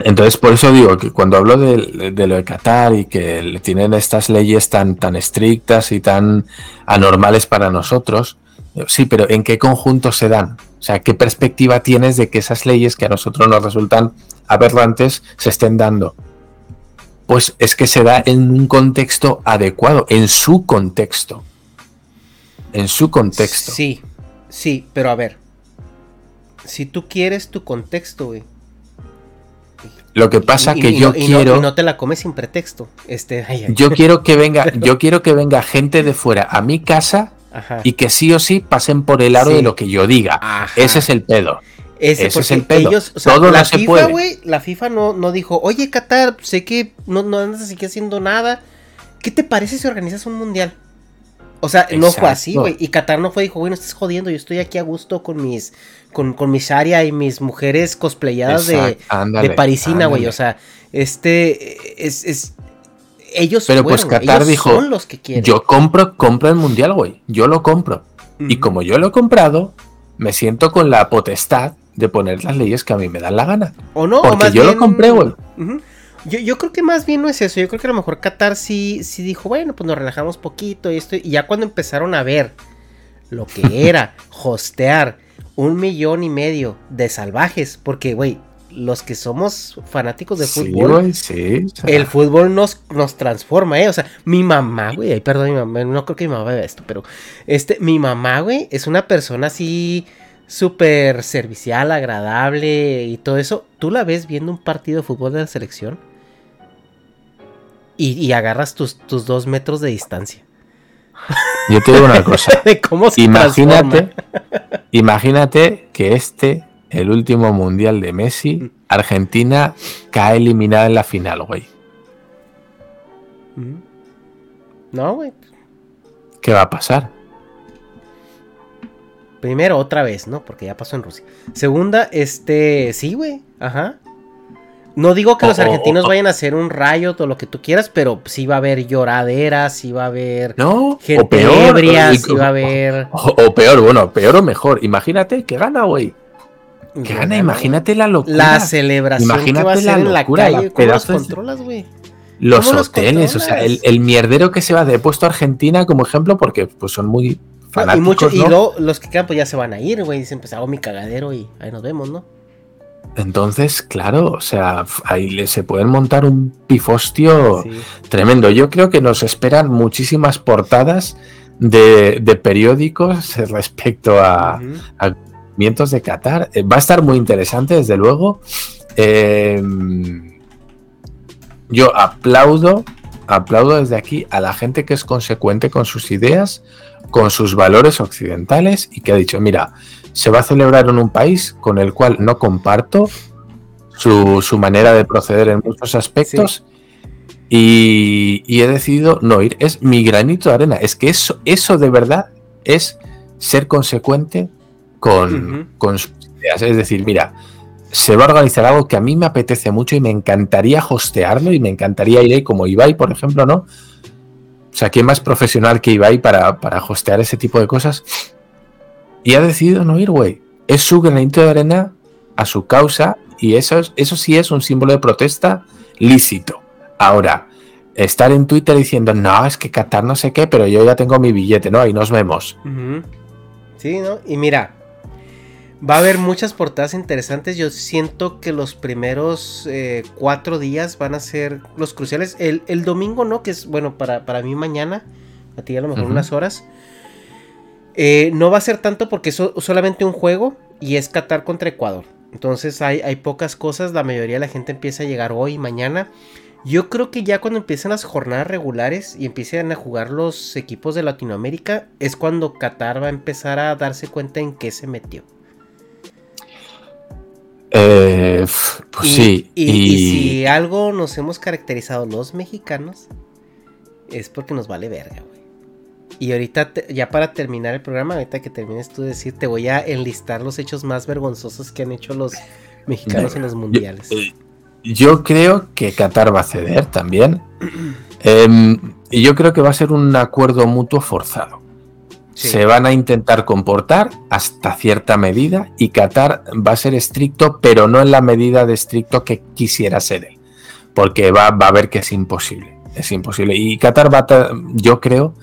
Speaker 2: Entonces, por eso digo que cuando hablo de, de lo de Qatar y que tienen estas leyes tan, tan estrictas y tan anormales para nosotros, Sí, pero ¿en qué conjunto se dan? O sea, ¿qué perspectiva tienes de que esas leyes que a nosotros nos resultan aberrantes se estén dando? Pues es que se da en un contexto adecuado, en su contexto. En su contexto.
Speaker 1: Sí, sí, pero a ver. Si tú quieres tu contexto, güey.
Speaker 2: Lo que pasa que yo quiero.
Speaker 1: No, no te la comes sin pretexto. Este,
Speaker 2: Yo quiero que venga, yo quiero que venga gente de fuera a mi casa y que sí o sí pasen por el aro de lo que yo diga. Ese es el pedo. Ese, es el pedo. Ellos, Todo
Speaker 1: la FIFA, güey, la FIFA no, no dijo, oye, Qatar, sé que no, no andas así que haciendo nada. ¿Qué te parece si organizas un mundial? O sea, no fue así, güey. Y Qatar no fue, dijo, güey, no estás jodiendo, yo estoy aquí a gusto con mis, con, con mis Sharia y mis mujeres cosplayadas de, de parisina, güey. O sea, este es, es ellos
Speaker 2: Pero pues Qatar dijo, son los que quieren. yo compro, compro el mundial, güey. Yo lo compro. Y como yo lo he comprado, me siento con la potestad de poner las leyes que a mí me dan la gana.
Speaker 1: O no,
Speaker 2: porque yo lo compré, güey.
Speaker 1: Yo, yo, creo que más bien no es eso. Yo creo que a lo mejor Qatar sí, sí dijo, bueno, pues nos relajamos poquito y esto. Y ya cuando empezaron a ver lo que era hostear un millón y medio de salvajes, porque, güey, los que somos fanáticos de fútbol, el fútbol nos, nos transforma, ¿eh? O sea, mi mamá, güey, ay, perdón, mi mamá, no creo que mi mamá vea esto, pero este, mi mamá, güey, es una persona así súper servicial, agradable y todo eso. ¿Tú la ves viendo un partido de fútbol de la selección? Y, agarras tus, tus dos metros de distancia.
Speaker 2: Yo te digo una cosa. imagínate, imagínate que este el último mundial de Messi, mm. Argentina cae eliminada en la final, güey.
Speaker 1: Mm. No, güey.
Speaker 2: ¿Qué va a pasar?
Speaker 1: Primero, otra vez, ¿no? Porque ya pasó en Rusia. Segunda, este. Sí, güey. Ajá. No digo que los argentinos vayan a hacer un rayo o lo que tú quieras, pero sí va a haber lloraderas, sí va a haber
Speaker 2: no,
Speaker 1: gente
Speaker 2: o peor,
Speaker 1: ebria, sí va a haber.
Speaker 2: o, peor, bueno, peor o mejor. Imagínate que gana, güey. Gana, imagínate la locura.
Speaker 1: La celebración imagínate que va a ser en la calle. ¿Cómo los controlas, güey?
Speaker 2: Los hoteles, o sea, el, mierdero que se va de puesto a Argentina como ejemplo, porque pues son muy fanáticos,
Speaker 1: Y, mucho, y los que quedan pues ya se van a ir, güey. Dicen, pues hago mi cagadero y ahí nos vemos, ¿no?
Speaker 2: Entonces, claro, o sea, ahí se pueden montar un pifostio tremendo. Yo creo que nos esperan muchísimas portadas de, periódicos respecto a, de Qatar. Eh, va a estar muy interesante, desde luego. Eh, yo aplaudo, aplaudo desde aquí a la gente que es consecuente con sus ideas, con sus valores occidentales y que ha dicho, mira, se va a celebrar en un país con el cual no comparto su, manera de proceder en muchos aspectos. Y, he decidido no ir. Es mi granito de arena. Es que eso, eso de verdad es ser consecuente con, sus ideas. Es decir, mira, se va a organizar algo que a mí me apetece mucho y me encantaría hostearlo y me encantaría ir ahí como Ibai, por ejemplo, ¿no? O sea, ¿quién más profesional que Ibai para, para hostear ese tipo de cosas? Y ha decidido no ir, güey. Es su granito de arena a su causa y eso, eso sí es un símbolo de protesta lícito. Ahora, estar en Twitter diciendo, no, es que Qatar no sé qué, pero yo ya tengo mi billete, ¿no? Ahí nos vemos.
Speaker 1: Sí, ¿no? Y mira, Va a haber muchas portadas interesantes. Yo siento que los primeros eh, cuatro días van a ser los cruciales. El, domingo, ¿no? Que es, bueno, para, para mí mañana. A ti a lo mejor unas horas. Eh, no va a ser tanto porque es solamente un juego y es Qatar contra Ecuador. Entonces hay, hay pocas cosas. La mayoría de la gente empieza a llegar hoy mañana. Yo creo que ya cuando empiecen las jornadas regulares y empiecen a jugar los equipos de Latinoamérica, es cuando Qatar va a empezar a darse cuenta en qué se metió.
Speaker 2: Eh, pues sí.
Speaker 1: Y, si algo nos hemos caracterizado los mexicanos, es porque nos vale verga, güey. Y ahorita, ya para terminar el programa, ahorita que termines tú de decir, te voy a enlistar los hechos más vergonzosos que han hecho los mexicanos en los mundiales.
Speaker 2: Eh, yo, creo que Qatar va a ceder también. Em, y yo creo que va a ser un acuerdo mutuo forzado se van a intentar comportar hasta cierta medida y Qatar va a ser estricto, pero no en la medida de estricto que quisiera ser él, porque va, a ver que es imposible, es imposible. Y Qatar va a, yo creo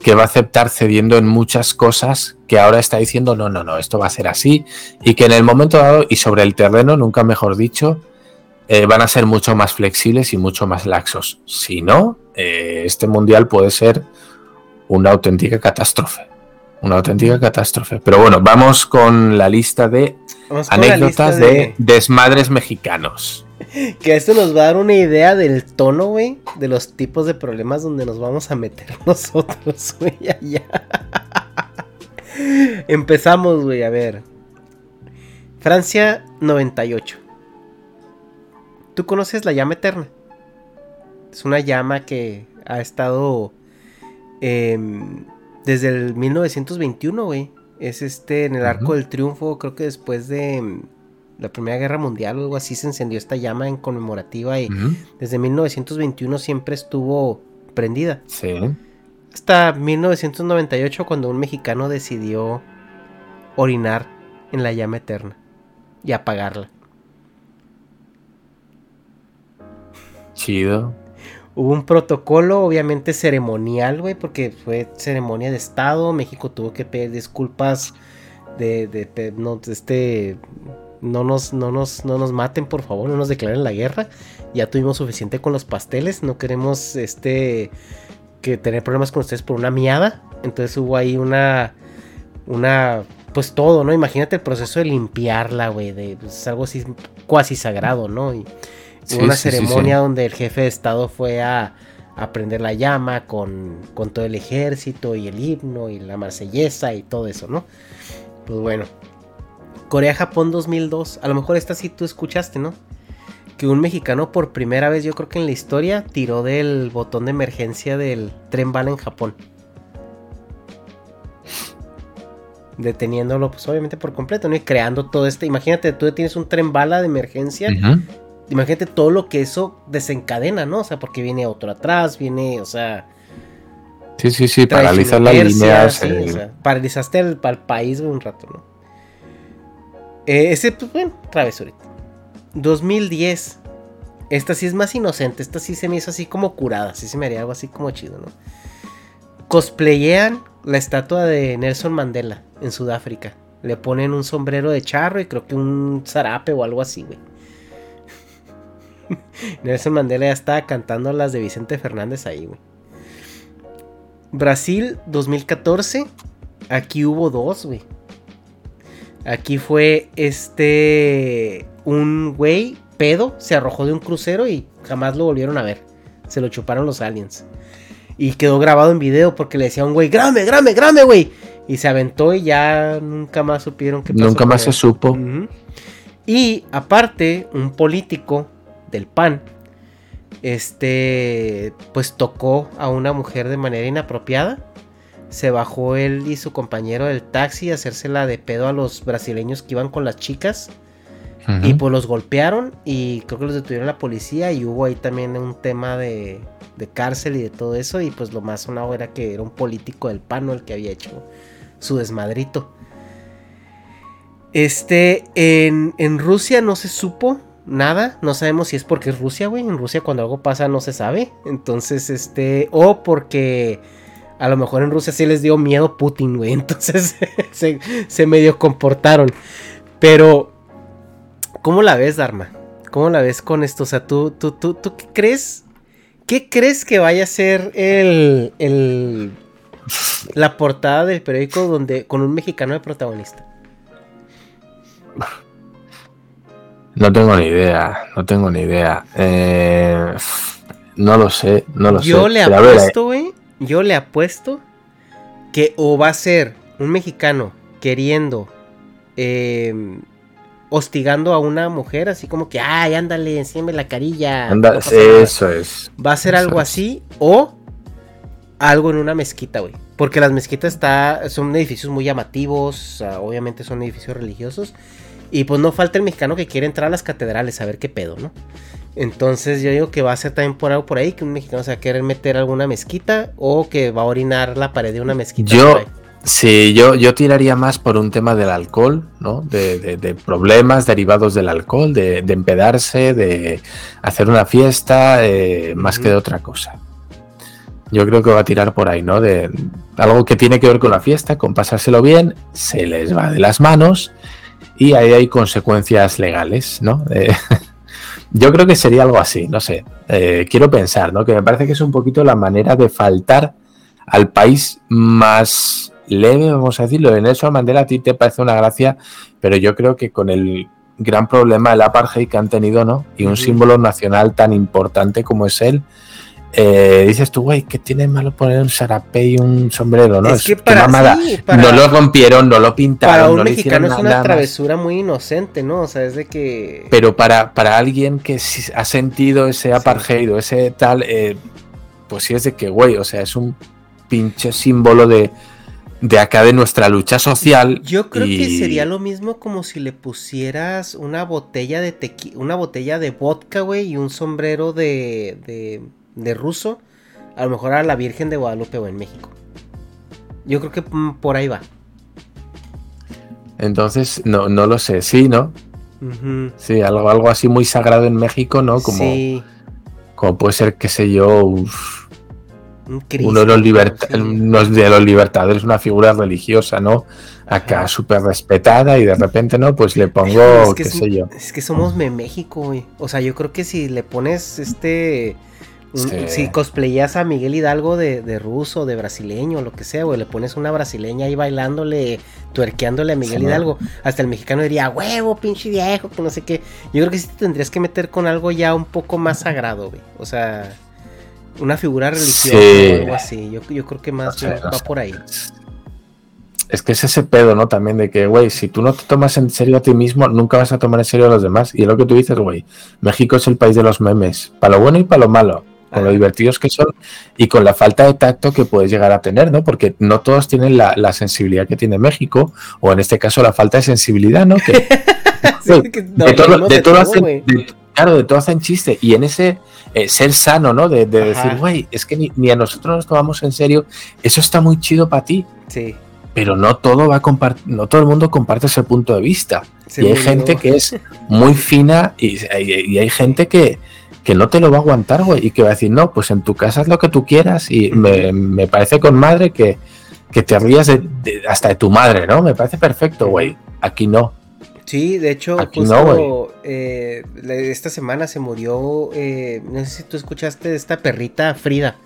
Speaker 2: que va a aceptar cediendo en muchas cosas que ahora está diciendo no, no, no, esto va a ser así y que en el momento dado y sobre el terreno, nunca mejor dicho, eh, van a ser mucho más flexibles y mucho más laxos. Si no, eh, este mundial puede ser una auténtica catástrofe. Una auténtica catástrofe. Pero bueno, vamos con la lista de anécdotas de... desmadres mexicanos.
Speaker 1: Que esto nos va a dar una idea del tono, güey, de los tipos de problemas donde nos vamos a meter nosotros, güey, allá. Empezamos, güey, a ver. Francia 98. ¿Tú conoces la llama eterna? Es una llama que ha estado em, desde el 1921, güey. Es este en el Arco del Triunfo, creo que después de em, la Primera Guerra Mundial o algo así se encendió esta llama en conmemorativa y desde 1921 siempre estuvo prendida.
Speaker 2: Sí.
Speaker 1: Hasta 1998 cuando un mexicano decidió orinar en la llama eterna y apagarla.
Speaker 2: Chido.
Speaker 1: Hubo un protocolo, obviamente ceremonial, güey, porque fue ceremonia de Estado. México tuvo que pedir disculpas de, de, no, este, no nos, no nos, no nos maten, por favor, no nos declaren la guerra. Ya tuvimos suficiente con los pasteles, no queremos, este, que tener problemas con ustedes por una miada. Entonces hubo ahí una, una, pues todo, ¿no? Imagínate el proceso de limpiarla, güey, de pues, algo así cuasi sagrado, ¿no? Y, una ceremonia donde el jefe de Estado fue a, a prender la llama con, con, todo el ejército y el himno y la marsellesa y todo eso, ¿no? Pues bueno. Corea-Japón 2002. A lo mejor esta sí tú escuchaste, ¿no? Que un mexicano por primera vez, yo creo que en la historia, tiró del botón de emergencia del tren bala en Japón. Deteniéndolo, pues obviamente por completo, ¿no? Y creando todo este. Imagínate, tú tienes un tren bala de emergencia imagínate todo lo que eso desencadena, ¿no? O sea, porque viene otro atrás, viene, o sea.
Speaker 2: Sí, sí, sí, paralizas las líneas.
Speaker 1: paralizaste al, país un rato, ¿no? Eh, ese, pues bueno, ahorita. 2010. Esta sí es más inocente, esta sí se me hizo así como curada, sí se me haría algo así como chido, ¿no? Cosplayean la estatua de Nelson Mandela en Sudáfrica. Le ponen un sombrero de charro y creo que un zarape o algo así, güey. Nelson Mandela ya estaba cantando las de Vicente Fernández ahí, güey. Brasil 2014. Aquí hubo dos, güey. Aquí fue este. Un güey pedo se arrojó de un crucero y jamás lo volvieron a ver. Se lo chuparon los aliens. Y quedó grabado en video porque le decía a un güey, grame, grame, grame, güey. Y se aventó y ya nunca más supieron
Speaker 2: qué pasó. Nunca más se supo.
Speaker 1: Y aparte, un político del PAN, este, pues tocó a una mujer de manera inapropiada. Se bajó él y su compañero del taxi a hacérsela de pedo a los brasileños que iban con las chicas. Y pues los golpearon y creo que los detuvieron la policía y hubo ahí también un tema de, de cárcel y de todo eso. Y pues lo más sonado era que era un político del PAN el que había hecho su desmadrito. Este, en, en Rusia no se supo nada. No sabemos si es porque es Rusia, güey. En Rusia cuando algo pasa no se sabe. Entonces, este... O porque a lo mejor en Rusia sí les dio miedo Putin, güey. Entonces se, medio comportaron. Pero... ¿Cómo la ves, Dharma? ¿Cómo la ves con esto? O sea, ¿tú, tú, tú, tú qué crees? ¿Qué crees que vaya a ser el, el, la portada del periódico donde con un mexicano de protagonista?
Speaker 2: No tengo ni idea, no tengo ni idea. Eh, no lo sé, no lo
Speaker 1: yo Le apuesto, güey, yo le apuesto que o va a ser un mexicano queriendo, eh, hostigando a una mujer, así como que, ay, ándale, enciende la carilla.
Speaker 2: eso es.
Speaker 1: Va a ser algo así, o algo en una mezquita, güey. Porque las mezquitas está, son edificios muy llamativos, obviamente son edificios religiosos. Y pues no falta el mexicano que quiere entrar a las catedrales a ver qué pedo, ¿no? Entonces yo digo que va a ser también por algo por ahí, que un mexicano se va a querer meter alguna mezquita o que va a orinar la pared de una mezquita.
Speaker 2: Yo, sí, yo, yo tiraría más por un tema del alcohol, ¿no? De, problemas derivados del alcohol, de, empedarse, de hacer una fiesta, eh, más que de otra cosa. Yo creo que va a tirar por ahí, ¿no? De algo que tiene que ver con la fiesta, con pasárselo bien, se les va de las manos y ahí hay consecuencias legales, ¿no? Eh, yo creo que sería algo así, no sé. Eh, quiero pensar, ¿no? Que me parece que es un poquito la manera de faltar al país más leve, vamos a decirlo. En eso, Mandela a ti te parece una gracia, pero yo creo que con el gran problema del apartheid que han tenido, ¿no? Y un símbolo nacional tan importante como es él, eh, dices tú, güey, ¿qué tiene malo poner un sarapé y un sombrero? ¿no?
Speaker 1: Es, que para,
Speaker 2: no lo rompieron, no lo pintaron.
Speaker 1: Para un
Speaker 2: no
Speaker 1: mexicano es una travesura muy inocente, ¿no? O sea, es de que.
Speaker 2: Pero para, para alguien que ha sentido ese apartheid o ese tal, eh, pues sí es de que, güey, o sea, es un pinche símbolo de, de acá de nuestra lucha social.
Speaker 1: Yo creo que sería lo mismo como si le pusieras una botella de tequi una botella de vodka, güey, y un sombrero de de ruso, a lo mejor a la Virgen de Guadalupe o en México. Yo creo que mm, por ahí va.
Speaker 2: Entonces, no, no lo sé, sí, ¿no? Sí, algo, algo así muy sagrado en México, ¿no? Como, sí. como puede ser, qué sé yo, uno de los, de los libertadores, una figura religiosa, ¿no? Acá súper respetada y de repente, ¿no? Pues le pongo, qué sé yo.
Speaker 1: Es que somos México, güey. O sea, yo creo que si le pones este si cosplayas a Miguel Hidalgo de, ruso, de brasileño, lo que sea, güey, le pones una brasileña ahí bailándole, tuerqueándole a Miguel Hidalgo, hasta el mexicano diría, huevo, pinche viejo, que no sé qué. Yo creo que sí te tendrías que meter con algo ya un poco más sagrado, güey. O sea, una figura religiosa o algo así. Yo, creo que más va por ahí.
Speaker 2: Es que es ese pedo, ¿no? También de que, güey, si tú no te tomas en serio a ti mismo, nunca vas a tomar en serio a los demás. Y es lo que tú dices, güey. México es el país de los memes, para lo bueno y para lo malo con lo divertidos que son y con la falta de tacto que puedes llegar a tener, ¿no? Porque no todos tienen la, sensibilidad que tiene México, o en este caso la falta de sensibilidad, ¿no? Que, de, todo, hacen, claro, de todo hacen chiste, y en ese eh, ser sano, ¿no? De, decir, güey, es que ni, a nosotros nos tomamos en serio, eso está muy chido para ti.
Speaker 1: Sí.
Speaker 2: Pero no todo va a compartir, no todo el mundo comparte ese punto de vista. y hay gente que es muy fina y hay gente que, que no te lo va a aguantar, güey, y que va a decir, no, pues en tu casa es lo que tú quieras y me, parece con madre que, te rías hasta de tu madre, ¿no? Me parece perfecto, güey. Aquí no.
Speaker 1: Sí, de hecho, justo eh, esta semana se murió, eh, no sé si tú escuchaste de esta perrita Frida,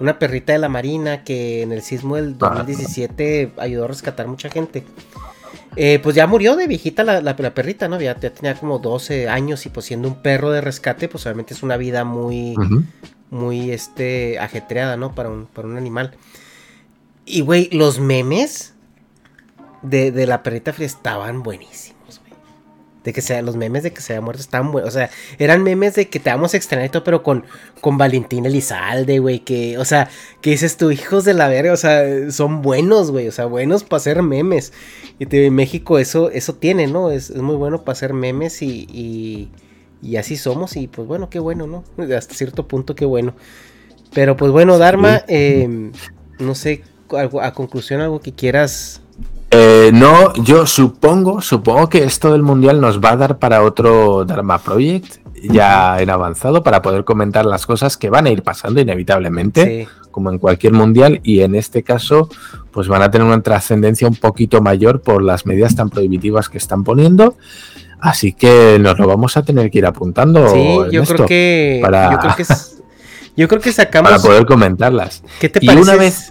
Speaker 1: una perrita de la Marina que en el sismo del 2017 ah. ayudó a rescatar mucha gente. Eh, pues ya murió de viejita la, perrita, ¿no? Ya, tenía como 12 años y pues siendo un perro de rescate, pues obviamente es una vida muy, muy, este, ajetreada, ¿no? Para un, para un animal. Y, güey, los memes de, de la perrita estaban buenísimos. De que sea, los memes de que se haya muerto estaban buenos. O sea, eran memes de que te vamos a extrañar y todo, pero con, con Valentín Elizalde, güey. Que, o sea, que dices tú, hijos de la verga. O sea, son buenos, güey. O sea, buenos para hacer memes. Y en México eso, eso tiene, ¿no? Es, muy bueno para hacer memes y, y, así somos. Y pues bueno, qué bueno, ¿no? Hasta cierto punto, qué bueno. Pero pues bueno, Dharma, em, no sé, algo, a conclusión, algo que quieras
Speaker 2: eh, no, yo supongo, supongo que esto del mundial nos va a dar para otro Dharma Project ya en avanzado para poder comentar las cosas que van a ir pasando inevitablemente, como en cualquier mundial, y en este caso, pues van a tener una trascendencia un poquito mayor por las medidas tan prohibitivas que están poniendo. Así que nos lo vamos a tener que ir apuntando.
Speaker 1: Sí, yo creo que. Para... Yo creo que, yo creo que sacamos.
Speaker 2: Para poder comentarlas.
Speaker 1: ¿Qué te parece?
Speaker 2: Y una vez.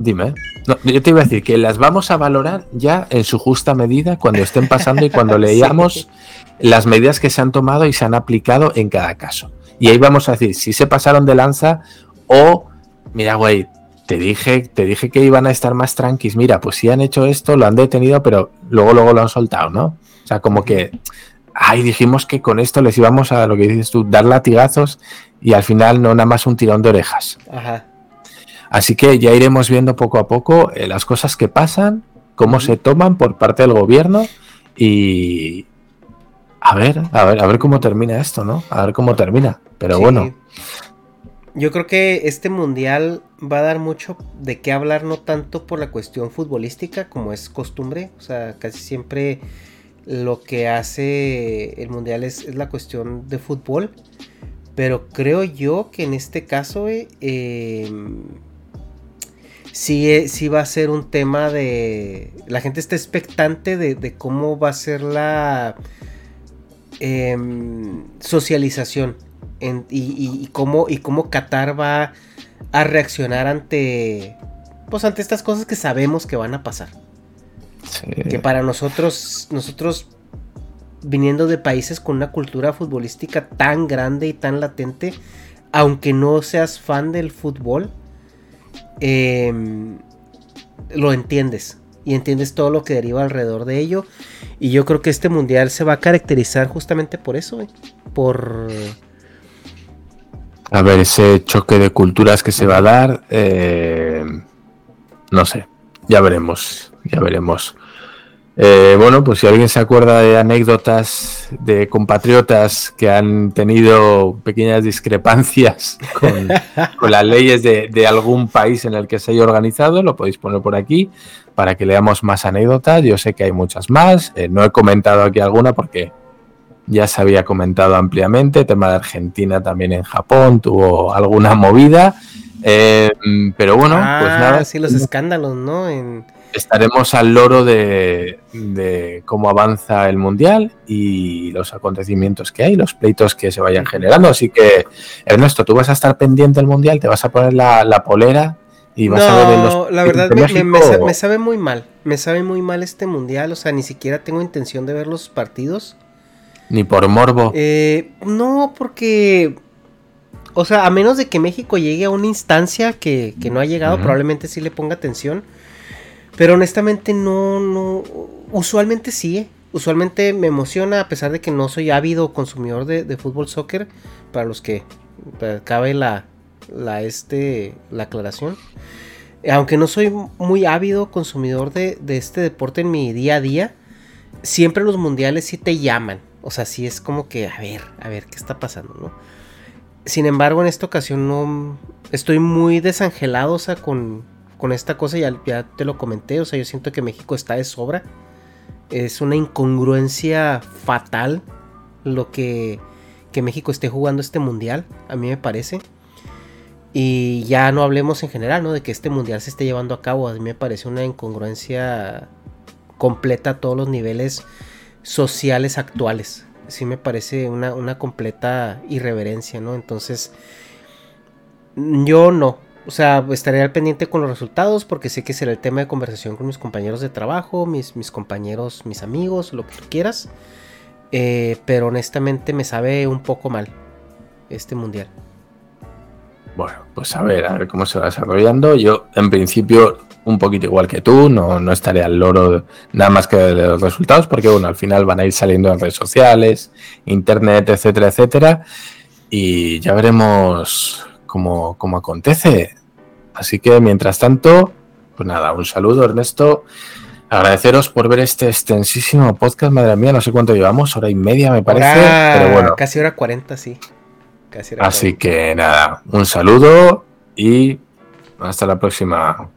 Speaker 2: Dime. No, yo te iba a decir que las vamos a valorar ya en su justa medida cuando estén pasando y cuando leíamos las medidas que se han tomado y se han aplicado en cada caso. Y ahí vamos a decir si se pasaron de lanza o, mira, güey, te dije, te dije que iban a estar más tranquis. Mira, pues si han hecho esto, lo han detenido, pero luego, luego lo han soltado, ¿no? O sea, como que, ay, dijimos que con esto les íbamos a, lo que dices tú, dar latigazos y al final no nada más un tirón de orejas. Ajá. Así que ya iremos viendo poco a poco eh, las cosas que pasan, cómo se toman por parte del gobierno y a ver, a ver, a ver cómo termina esto, ¿no? A ver cómo termina. Pero bueno.
Speaker 1: Yo creo que este mundial va a dar mucho de qué hablar, no tanto por la cuestión futbolística como es costumbre. O sea, casi siempre lo que hace el mundial es, es la cuestión de fútbol Pero creo yo que en este caso, eh, sí, sí, va a ser un tema de... La gente está expectante de, cómo va a ser la em, socialización y, cómo, y cómo Qatar va a reaccionar ante, pues, ante estas cosas que sabemos que van a pasar. Que para nosotros, nosotros viniendo de países con una cultura futbolística tan grande y tan latente, aunque no seas fan del fútbol, em, lo entiendes y entiendes todo lo que deriva alrededor de ello. Y yo creo que este mundial se va a caracterizar justamente por eso, por...
Speaker 2: A ver, ese choque de culturas que se va a dar, eh, no sé, ya veremos, ya veremos. Eh, bueno, pues si alguien se acuerda de anécdotas de compatriotas que han tenido pequeñas discrepancias con, las leyes de, algún país en el que se haya organizado, lo podéis poner por aquí para que leamos más anécdotas. Yo sé que hay muchas más. Eh, no he comentado aquí alguna porque ya se había comentado ampliamente. El tema de Argentina también en Japón tuvo alguna movida. Eh, pero bueno, pues ah, nada.
Speaker 1: Sí, los escándalos, ¿no? En
Speaker 2: estaremos al loro de, cómo avanza el mundial y los acontecimientos que hay, los pleitos que se vayan generando. Así que, Ernesto, tú vas a estar pendiente del mundial, te vas a poner la, polera y vas a ver
Speaker 1: los. La verdad, me, sabe muy mal. Me sabe muy mal este mundial. O sea, ni siquiera tengo intención de ver los partidos.
Speaker 2: Ni por morbo.
Speaker 1: Eh, no, porque. O sea, a menos de que México llegue a una instancia que, no ha llegado, probablemente sí le ponga atención. Pero honestamente no, no, usualmente sí, ¿eh? usualmente me emociona a pesar de que no soy ávido consumidor de, fútbol soccer, para los que cabe la, la, este, la aclaración. Aunque no soy muy ávido consumidor de, de este deporte en mi día a día, siempre los mundiales sí te llaman. O sea, sí es como que, a ver, a ver, ¿qué está pasando? ¿no? Sin embargo, en esta ocasión no estoy muy desangelado, o sea, con, con esta cosa, ya, ya te lo comenté, o sea, yo siento que México está de sobra. Es una incongruencia fatal lo que, que México esté jugando este mundial, a mí me parece. Y ya no hablemos en general, ¿no? De que este mundial se esté llevando a cabo. A mí me parece una incongruencia completa a todos los niveles sociales actuales. Sí me parece una, una completa irreverencia, ¿no? Entonces, yo no. O sea, estaré al pendiente con los resultados porque sé que será el tema de conversación con mis compañeros de trabajo, mis, mis compañeros, mis amigos, lo que tú quieras. Eh, pero honestamente me sabe un poco mal este mundial.
Speaker 2: Bueno, pues a ver, a ver cómo se va desarrollando. Yo, en principio, un poquito igual que tú, no, no estaré al loro nada más que de los resultados, porque bueno, al final van a ir saliendo en redes sociales, internet, etcétera, etcétera. Y ya veremos como, acontece. Así que mientras tanto, pues nada, un saludo Ernesto. Agradeceros por ver este extensísimo podcast, madre mía, no sé cuánto llevamos, hora y media me parece, pero bueno.
Speaker 1: Casi hora 40, sí.
Speaker 2: Así que nada, un saludo y hasta la próxima.